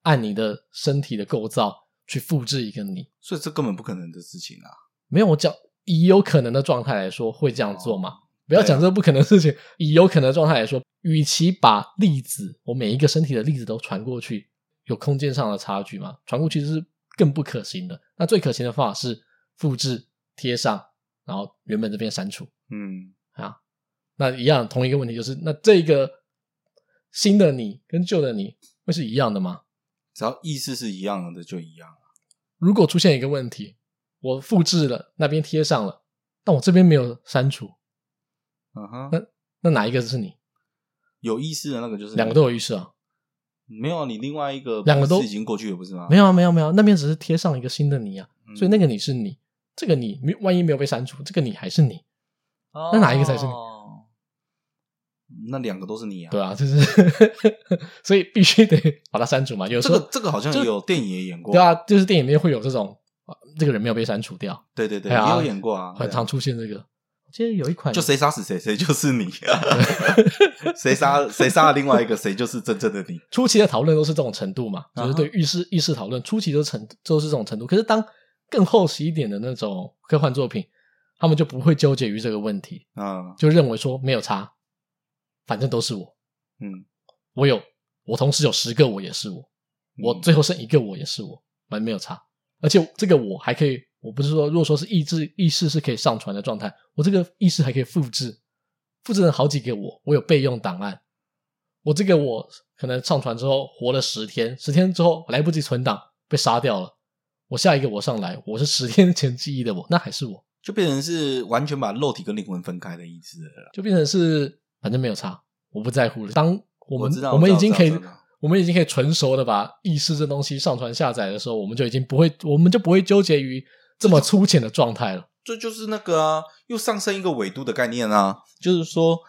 按你的身体的构造去复制一个你，所以这根本不可能的事情啊。没有，我讲以有可能的状态来说会这样做吗？哦不要讲这个不可能的事情，以有可能的状态来说，与其把粒子，我每一个身体的粒子都传过去，有空间上的差距嘛？传过去是更不可行的。那最可行的方法是复制贴上，然后原本这边删除。嗯，啊，那一样同一个问题就是，那这个新的你跟旧的你会是一样的吗？只要意思是一样的就一样。如果出现一个问题，我复制了那边贴上了，但我这边没有删除。嗯哼，那那哪一个是你？有意思的那个就是两个都有意思啊？没有，你另外一个两个都已经过去了，不是吗？没有啊，没有没有，那边只是贴上一个新的你啊，嗯、所以那个你是你，这个你没万一没有被删除，这个你还是你。哦、那哪一个才是你？那两个都是你啊？对啊，就是 所以必须得把它删除嘛。有时候这个这个好像有电影也演过，对啊，就是电影里面会有这种这个人没有被删除掉，对对对，也有演过啊，很常出现这个。其实有一款，就谁杀死谁，谁就是你；谁杀谁杀了另外一个，谁就是真正的你。初期的讨论都是这种程度嘛，就是对意识意识讨论，初期都成都是这种程度。可是当更厚实一点的那种科幻作品，他们就不会纠结于这个问题啊，就认为说没有差，反正都是我。嗯，我有，我同时有十个我也是我，我最后剩一个我也是我，反正没有差。而且这个我还可以。我不是说，如果说是意志意识是可以上传的状态，我这个意识还可以复制，复制了好几个我，我有备用档案。我这个我可能上传之后活了十天，十天之后来不及存档，被杀掉了。我下一个我上来，我是十天前记忆的我，那还是我，就变成是完全把肉体跟灵魂分开的意思了，就变成是反正没有差，我不在乎了。当我们我，我们已经可以。我们已经可以纯熟的把意识这东西上传下载的时候，我们就已经不会，我们就不会纠结于这么粗浅的状态了。这就是那个啊，又上升一个纬度的概念啊，就是说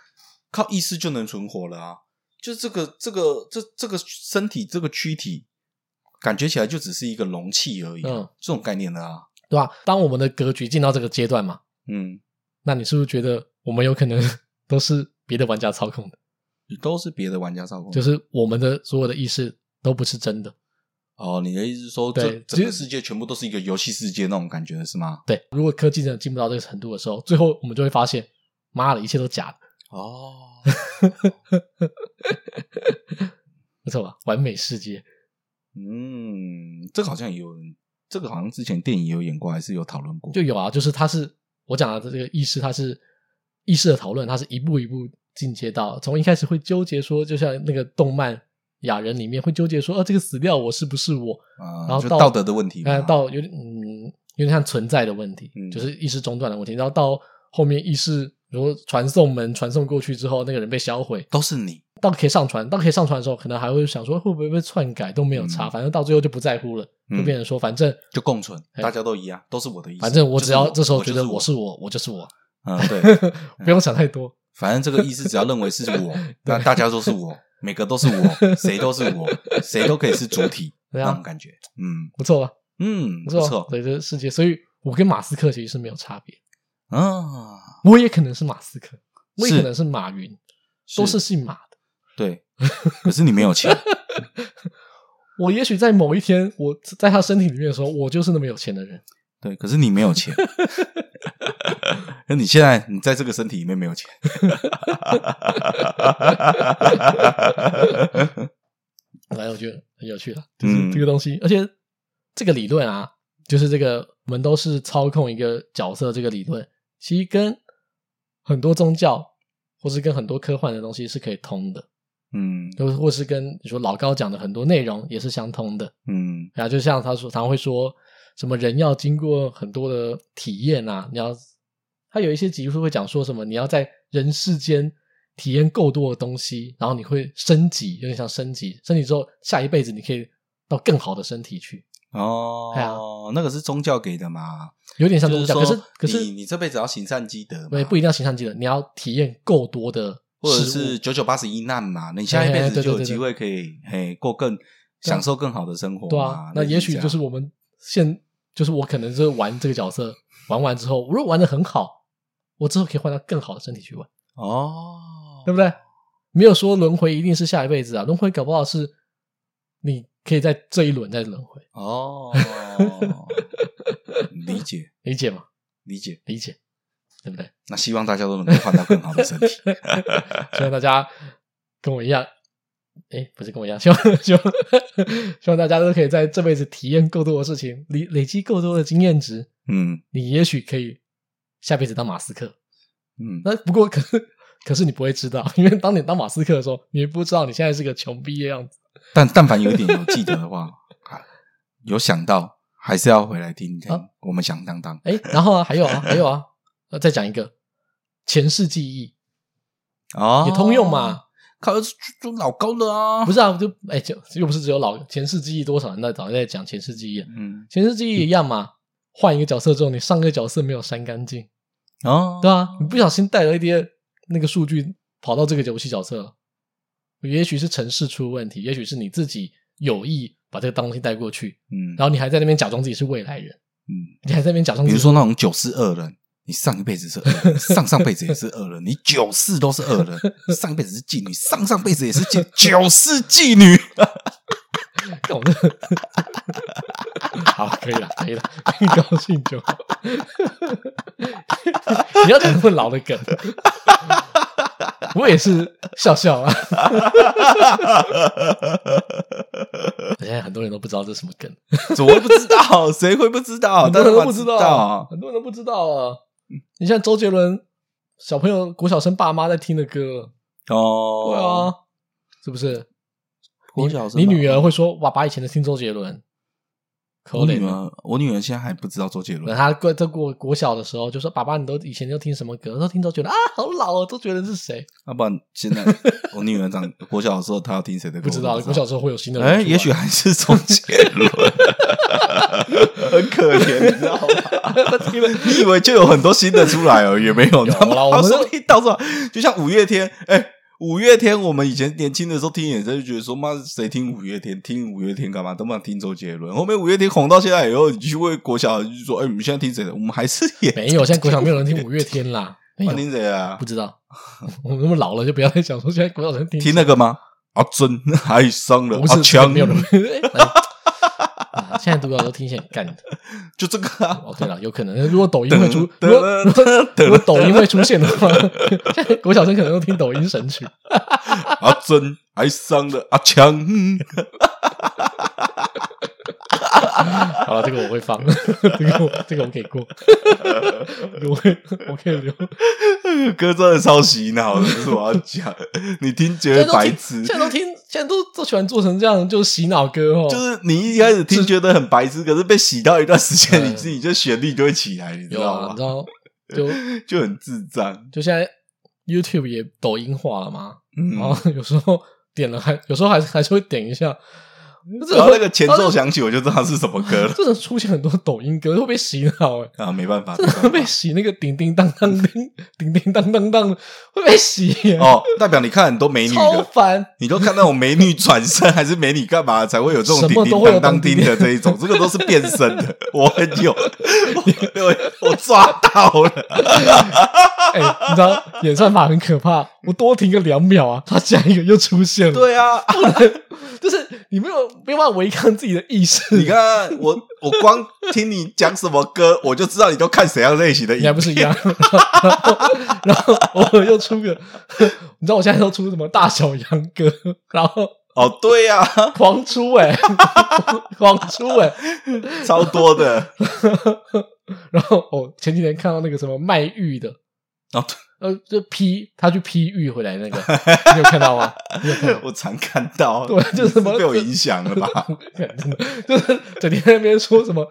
靠意识就能存活了啊。就这个这个这这个身体这个躯体，感觉起来就只是一个容器而已，嗯，这种概念的啊，对吧？当我们的格局进到这个阶段嘛，嗯，那你是不是觉得我们有可能 都是别的玩家操控的？你都是别的玩家操控的，就是我们的所有的意识都不是真的。哦，你的意思是说，对，这整个世界全部都是一个游戏世界那种感觉是吗？对，如果科技真的进步到这个程度的时候，最后我们就会发现，妈的，一切都假的。哦，不错吧？完美世界。嗯，这个好像也有，这个好像之前电影也有演过，还是有讨论过。就有啊，就是它是我讲的这个意识，它是意识的讨论，它是一步一步进阶到，从一开始会纠结说，就像那个动漫亚人里面会纠结说，哦、啊，这个死掉我是不是我？啊，然后到道德的问题，呃，到有点嗯，有点像存在的问题，嗯、就是意识中断的问题，然后到后面意识。如果传送门传送过去之后，那个人被销毁，都是你。到可以上传，到可以上传的时候，可能还会想说会不会被篡改，都没有差，嗯、反正到最后就不在乎了，嗯、就变成说反正就共存，大家都一样，都是我的意思。反正我只要这时候觉得我是我，我就是我。嗯，对，不用想太多。反正这个意思只要认为是我，那大家都是我，每个都是我，谁都是我，谁都可以是主体，那种感觉，嗯，不错吧？嗯，不错。对，这个世界，所以我跟马斯克其实是没有差别啊。我也可能是马斯克。我也可能是马云，是都是姓马的。对，可是你没有钱。我也许在某一天，我在他身体里面的时候，我就是那么有钱的人。对，可是你没有钱。那你现在你在这个身体里面没有钱。来，我觉得很有趣了，就是这个东西，嗯、而且这个理论啊，就是这个我们都是操控一个角色，这个理论其实跟。很多宗教，或是跟很多科幻的东西是可以通的，嗯，或或是跟你说老高讲的很多内容也是相通的，嗯，然后就像他说，常常会说什么人要经过很多的体验啊，你要他有一些集数会讲说什么，你要在人世间体验够多的东西，然后你会升级，有点像升级，升级之后下一辈子你可以到更好的身体去。哦，啊、那个是宗教给的嘛？有点像宗教，可是可是你你这辈子要行善积德，对，不一定要行善积德，你要体验够多的，或者是九九八十一难嘛？你下一辈子就有机会可以嘿过更享受更好的生活。对啊，那也许就是我们现就是我可能就是玩这个角色，玩完之后，如果玩的很好，我之后可以换到更好的身体去玩。哦，对不对？没有说轮回一定是下一辈子啊，轮回搞不好是你。可以在这一轮再轮回哦，理解理解嘛？理解理解，对不对？那希望大家都能够换到更好的身体，希望大家跟我一样，哎，不是跟我一样，希望希望希望大家都可以在这辈子体验够多的事情，累累积够多的经验值。嗯，你也许可以下辈子当马斯克。嗯，那不过可是可是你不会知道，因为当你当马斯克的时候，你不知道你现在是个穷逼的样子。但但凡有一点有记得的话，有想到还是要回来听听。我们响当当，哎，然后啊，还有啊，还有啊，再讲一个前世记忆啊，也通用嘛？靠，就老高了啊，不是啊，就哎，就又不是只有老前世记忆，多少人在早在讲前世记忆？嗯，前世记忆一样嘛。换一个角色之后，你上个角色没有删干净啊，对啊，你不小心带了一点那个数据跑到这个游戏角色。了。也许是城市出问题，也许是你自己有意把这个东西带过去，嗯，然后你还在那边假装自己是未来人，嗯，你还在那边假装，比如说那种九四二人，你上一辈子是恶人，上上辈子也是恶人，你九世都是恶人，上一辈子是妓女，上上辈子也是妓，九世妓女，好，可以了，可以了，你高兴就好，你要讲这么老的梗。我也是笑笑啊！现在很多人都不知道这是什么梗，怎么会不知道？谁会不知道？很多人都不知道，很多人都不知道啊！你像周杰伦，小朋友国小生爸妈在听的歌哦，对啊，是不是？国小生，你女儿会说：“哇，爸以前的听周杰伦。”我女儿，我女儿现在还不知道周杰伦。她过在过国小的时候，就说：“爸爸，你都以前都听什么歌？”都听周杰伦啊，好老哦，都觉得是谁？要不然现在我女儿长国小的时候，她要听谁的歌？不知道，国小时候会有新的。哎，也许还是周杰伦，很可怜，你知道吗？你 以为就有很多新的出来哦，也没有。他们他说一到时候，就像五月天，哎，五月天，我们以前年轻的时候听演唱，就觉得说妈，谁听五月天？听五月天干嘛？都不想听周杰伦。后面五月天红到现在以后，你去问国小，就说：“哎、欸，你们现在听谁的？”我们还是也没有，现在国小没有人 听五月天啦。那听谁啊？不知道。我们那么老了，就不要再讲说现在国小人听听那个吗？阿尊爱上了阿强，没有人。现在读稿都听起来干的，就这个啊。哦，对了，有可能如果抖音会出，如果如果抖音会出现的话，现 在国小生可能都听抖音神曲。阿尊爱上了阿强。好了，这个我会放，这个我这个我 可以过，我会我可以留。歌真的超洗脑的，是我要讲。你听觉得白痴，现在都听，现在都都喜欢做成这样，就是洗脑歌哦。就是你一开始听觉得很白痴，可是被洗到一段时间，你自己就旋律就会起来，你知道吗？你知道，就就很智障。就现在 YouTube 也抖音化了嘛，然后有时候点了，还有时候还是还是会点一下。只要那个前奏响起，我就知道是什么歌了。这种出现很多抖音歌会被洗脑哎！啊，没办法，真的会被洗那个叮叮当当叮叮叮当当当会被洗哦。代表你看很多美女的，超烦！你都看那种美女转身还是美女干嘛才会有这种叮叮当当叮的这一种？这个都是变身的，我很有，我我抓到了。哎，你知道演算法很可怕，我多停个两秒啊，他下一个又出现了。对啊，就是你没有。没办法违抗自己的意识。你看我，我光听你讲什么歌，我就知道你都看谁样类型的。你还不是一样？然后我又出个，你知道我现在都出什么大小杨歌？然后哦，对呀、啊，狂出哎、欸，狂出哎、欸，超多的。然后哦，前几天看到那个什么卖玉的哦。呃，就批他去批玉回来那个，你有看到吗？我常看到，对，就是什么 被我影响了吧？就是整天在那边说什么，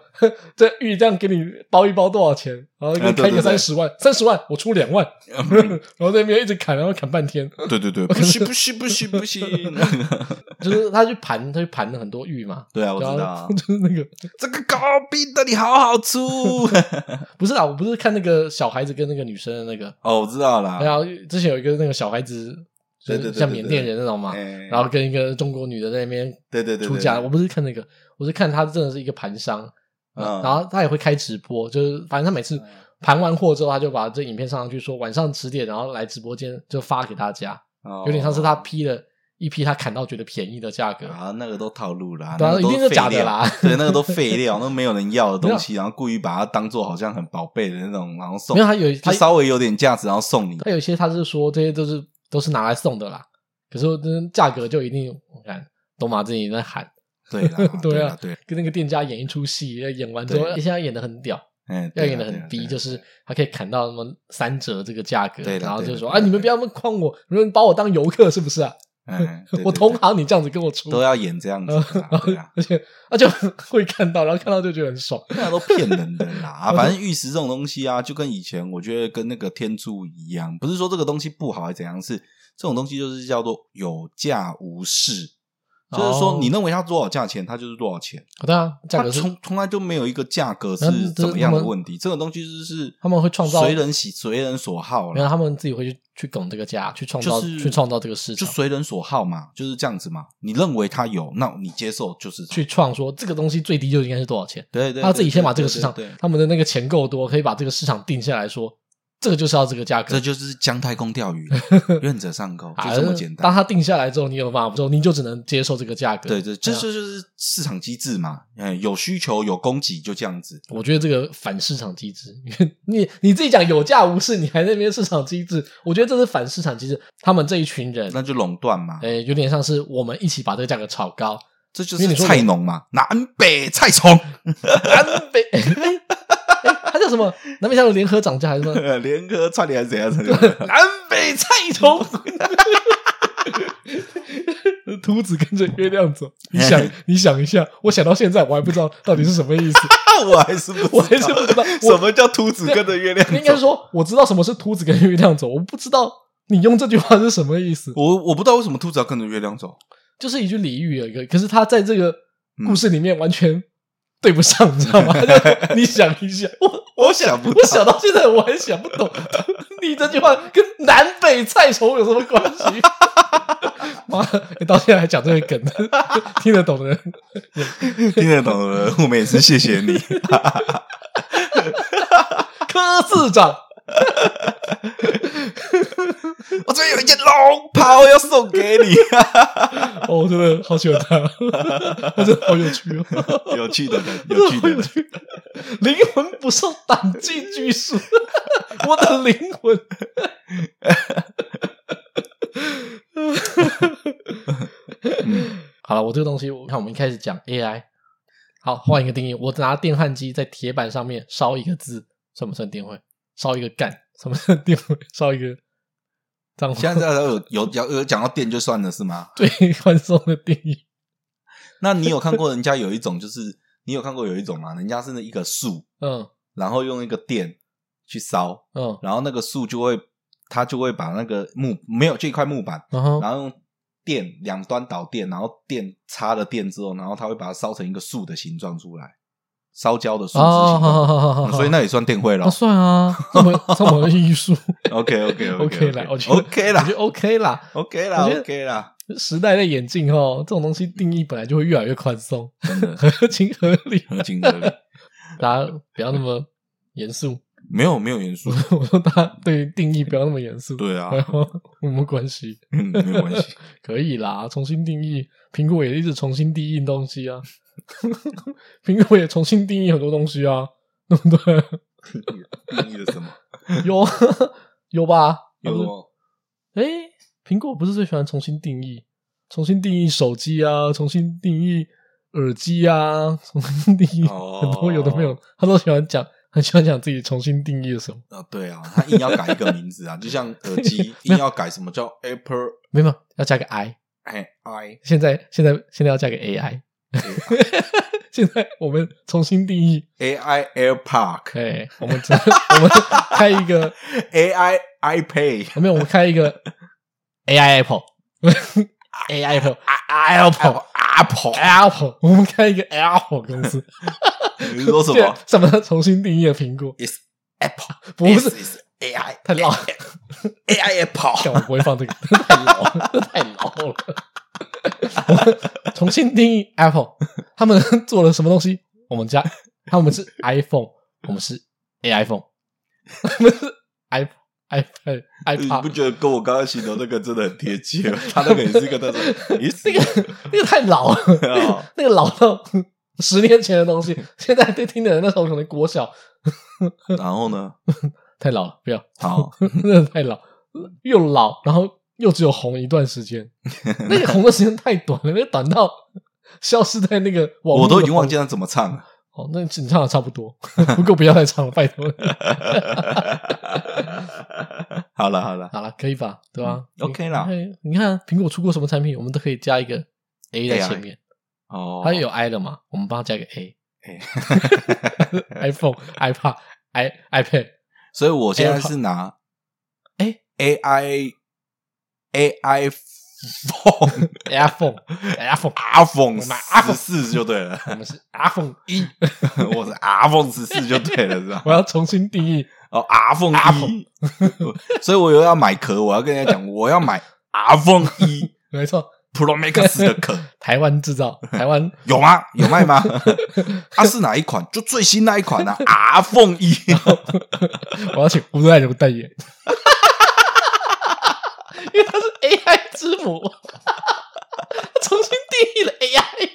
这玉这样给你包一包多少钱？然后开个三十万，三十万我出两万，然后在那边一直砍，然后砍半天。对对 对，不行不行不行不行，就是他去盘，他去盘了很多玉嘛。对啊，我知道，就是那个这个高逼的你好好出，不是啊，我不是看那个小孩子跟那个女生的那个哦，我知道。了，然后之前有一个那个小孩子，就是像缅甸人那种嘛，然后跟一个中国女的在那边对对对出家。我不是看那个，我是看他真的是一个盘商，然后他也会开直播，就是反正他每次盘完货之后，他就把这影片上上去，说晚上十点然后来直播间就发给大家，有点像是他批了一批他砍到觉得便宜的价格。啊，那个都套路啦，对，一定是假的啦，对，那个都废料，那没有人要的东西，然后故意把它当做好像很宝贝的那种，然后送，没有他有他稍微有点价值，然后送你。他有些他是说这些都是都是拿来送的啦，可是这价格就一定我看东马自己在喊，对 对啊，对，跟那个店家演一出戏，演完之后现在演的很屌，嗯，要演的很低，就是他可以砍到什么三折这个价格，然后就说啊，你们不要那么诓我，你们把我当游客是不是啊？嗯，我同行，你这样子跟我出都要演这样子，而且而且会看到，然后看到就觉得很爽，那都骗人的啦。反正玉石这种东西啊，就跟以前我觉得跟那个天珠一样，不是说这个东西不好还是怎样，是这种东西就是叫做有价无市。就是说，你认为它多少价钱，它就是多少钱。对啊，价格从从来就没有一个价格是怎么样的问题。这个东西就是他们会创造随人喜随人所好，然后他们自己会去去拱这个价，去创造去创造这个市场，就随人所好嘛，就是这样子嘛。你认为它有，那你接受就是去创说这个东西最低就应该是多少钱。对对，他自己先把这个市场，他们的那个钱够多，可以把这个市场定下来说。这个就是要这个价格，这就是姜太公钓鱼，愿者上钩，就这么简单。当他定下来之后，你有办法之后，你就只能接受这个价格。对对，这这就是市场机制嘛。哎，有需求有供给就这样子。我觉得这个反市场机制，你你自己讲有价无市，你还在那边市场机制，我觉得这是反市场机制。他们这一群人，那就垄断嘛。哎，有点像是我们一起把这个价格炒高，这就是菜农嘛，南北菜虫，南北。他叫什么？南北菜联合涨价还是什么？联合串联还是怎样？南北菜虫，秃子跟着月亮走。你想，你想一下，我想到现在我还不知道到底是什么意思。我还是不，我还是不知道什么叫秃子跟着月亮走。应该说，我知道什么是秃子跟着月亮走，我不知道你用这句话是什么意思。我我不知道为什么秃子要跟着月亮走，就是一句俚语而已。可是他在这个故事里面完全。对不上，你知道吗？你想一下，我我想不，我想到现在我还想不懂，你这句话跟南北菜虫有什么关系？妈，你到现在还讲这个梗，听得懂的人，听得懂的人，我们也是谢谢你，柯市长。我这边有一件龙袍要送给你，哦，我真的好喜欢他，他真的好有趣哦，有趣的人，有趣的人，灵魂不受党纪拘束，我的灵魂。好了，我这个东西，我看我们一开始讲 AI，好，换一个定义，我拿电焊机在铁板上面烧一个字，算不算电绘？烧一个干，什么算电？烧一个。现在有有有有讲到电就算了是吗？对，宽松的定义。那你有看过人家有一种，就是你有看过有一种吗？人家是那一个树，嗯，然后用一个电去烧，嗯，然后那个树就会，它就会把那个木没有这一块木板，然后用电两端导电，然后电插了电之后，然后它会把它烧成一个树的形状出来。烧焦的树枝，所以那也算电绘了。算啊，这么这么艺术。OK OK OK 啦，OK 啦，我觉得 OK 啦，OK 啦，OK 啦。时代在演进哦，这种东西定义本来就会越来越宽松，合情合理，合情合理。大家不要那么严肃。没有没有严肃，我 说大家对于定义不要那么严肃。对啊，没有关系，嗯，没有关系，可以啦，重新定义。苹果也一直重新定义东西啊。苹果也重新定义很多东西啊，对不对？定义了什么？有有吧？有什么？哎，苹果不是最喜欢重新定义，重新定义手机啊，重新定义耳机啊，重新定义很多有的没有，他都喜欢讲，很喜欢讲自己重新定义的什么啊？对啊，他硬要改一个名字啊，就像耳机硬要改什么叫 Apple，没有，要加个 I，哎，I，现在现在现在要加个 AI。现在我们重新定义 AI AirPod。哎，我们我们开一个 AI iPad。没有，我们开一个 AI Apple，AI Apple，Apple Apple Apple。我们开一个 Apple 公司。你说什么？什么重新定义的苹果？Is Apple？不是，AI 太老。AI Apple。我不会放这个，太老，太老了。重新定义 Apple，他们做了什么东西？我们家他们是 iPhone，我们是 AI phone，我 们是 iPhone、iPad、iPad。你不觉得跟我刚刚形容那个真的很贴切吗？他那个也是一个那种，那个那个太老了，那个老到十年前的东西，现在在听的人那时候可能国小。然后呢？太老了，不要好，那个太老，又老，然后。又只有红一段时间，那个红的时间太短了，那个短到 消失在那个网。我都已经忘记他怎么唱了。哦，那你唱的差不多，不过不要再唱了，拜托。好了好了好了，可以吧？对吧？OK 啦。你看苹果出过什么产品，我们都可以加一个 A 在前面。哦，它也有 I 了嘛？我们帮它加个 A。iPhone、iPad、i iPad。所以我现在是拿哎 AI。A I phone，iPhone，iPhone，iPhone，十四就对了。我们是 iPhone 一，我是 iPhone 十四就对了，是吧？我要重新定义哦，iPhone 一，所以我又要买壳，我要跟人家讲，我要买 iPhone 一，没错，Pro Max 的壳，台湾制造，台湾有吗？有卖吗？它是哪一款？就最新那一款啊，iPhone 一，我要请吴爱龙代言。因为它是 AI 之母，重新定义了 AI。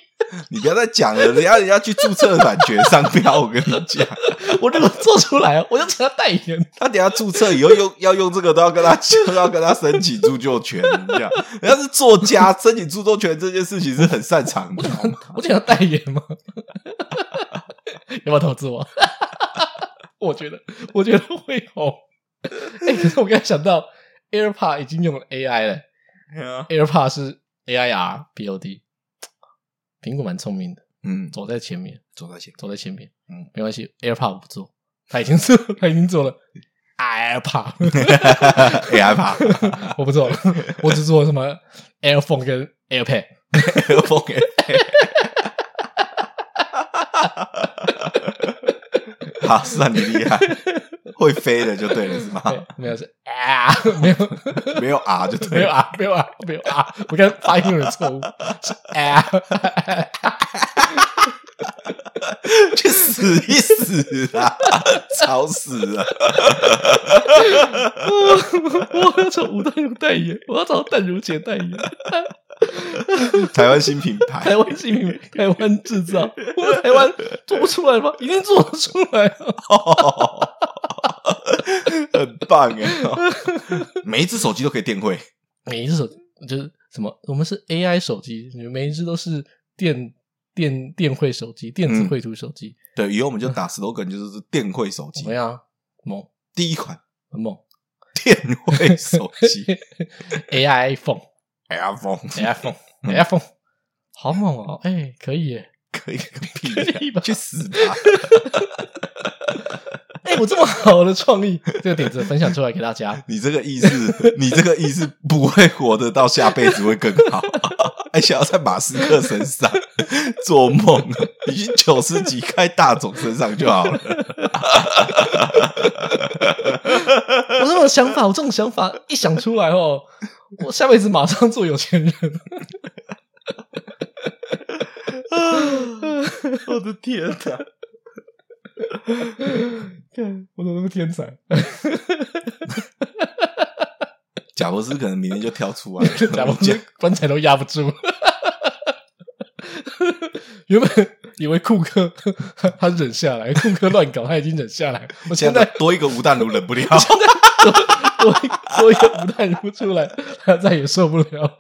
你不要再讲了，人家人家去注册版权商标。我跟你讲，我如果做出来，我就请他代言。他等下注册以后用要用这个，都要跟他 都要跟他申请著作权。这样，人家是作家，申请著作权这件事情是很擅长的。我请他代言吗？要不要投资我？我觉得，我觉得会红。哎、欸，可是我刚才想到。AirPod 已经用了 AI 了，AirPod 是 A I R P O D，苹果蛮聪明的，嗯，走在前面，走在前，走在前面，嗯，没关系，AirPod 我不做，他已经做，他已经做了，AirPod，AirPod，我不做了，我只做什么 AirPhone 跟 AirPad，AirPhone 跟，好，算你厉害。会飞的就对了，是吗？没有是啊，没有 没有啊，就对没有啊，没有啊，没有啊，我刚发音有点错误，是啊，去死一死啊，吵死了！我要找吴淡如代言，我要找淡如姐代言。台湾新品牌，台湾新品牌，台湾制造，我台湾做不出来吗？一定做得出来啊！很棒哎！每一只手机都可以电绘，每一只手机就是什么？我们是 AI 手机，每一只都是电电电绘手机，电子绘图手机。对，以后我们就打 slogan，就是电绘手机。怎么样？猛！第一款很猛，电绘手机，AI phone。AI phone，AI phone，AI phone，好猛哦！哎，可以耶，可以个屁，去死吧！哎，我这么好的创意，这个点子分享出来给大家。你这个意思，你这个意思不会活得到下辈子会更好，还想要在马斯克身上做梦？已经九十几开大总身上就好了。我这种想法，我这种想法一想出来哦。我下辈子马上做有钱人！我的天哪！看我怎么那么天才？贾博士可能明天就跳出来了，贾伯斯棺材都压不住。原本以为库克他忍下来，库克乱搞他已经忍下来，我现在多一个吴淡如忍不了。多一多一个吴淡如出来，他再也受不了。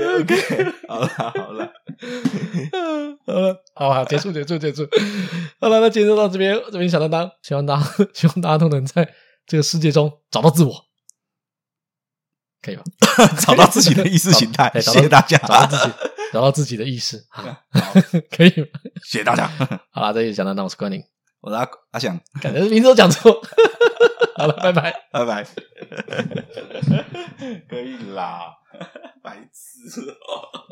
OK OK，好了好了，好了，好好结束结束结束。好了，那今天就到这边，这边小当当，希望大家 希望大家都能在这个世界中找到自我，可以吧？找到自己的意识形态。谢谢大家，找到自己，找到自己的意识，好，可以吗？谢谢大家。好了，这里小当当，我是关宁，我是阿阿翔，感觉名字都讲错。好了，拜拜，拜拜。可以啦，白痴哦。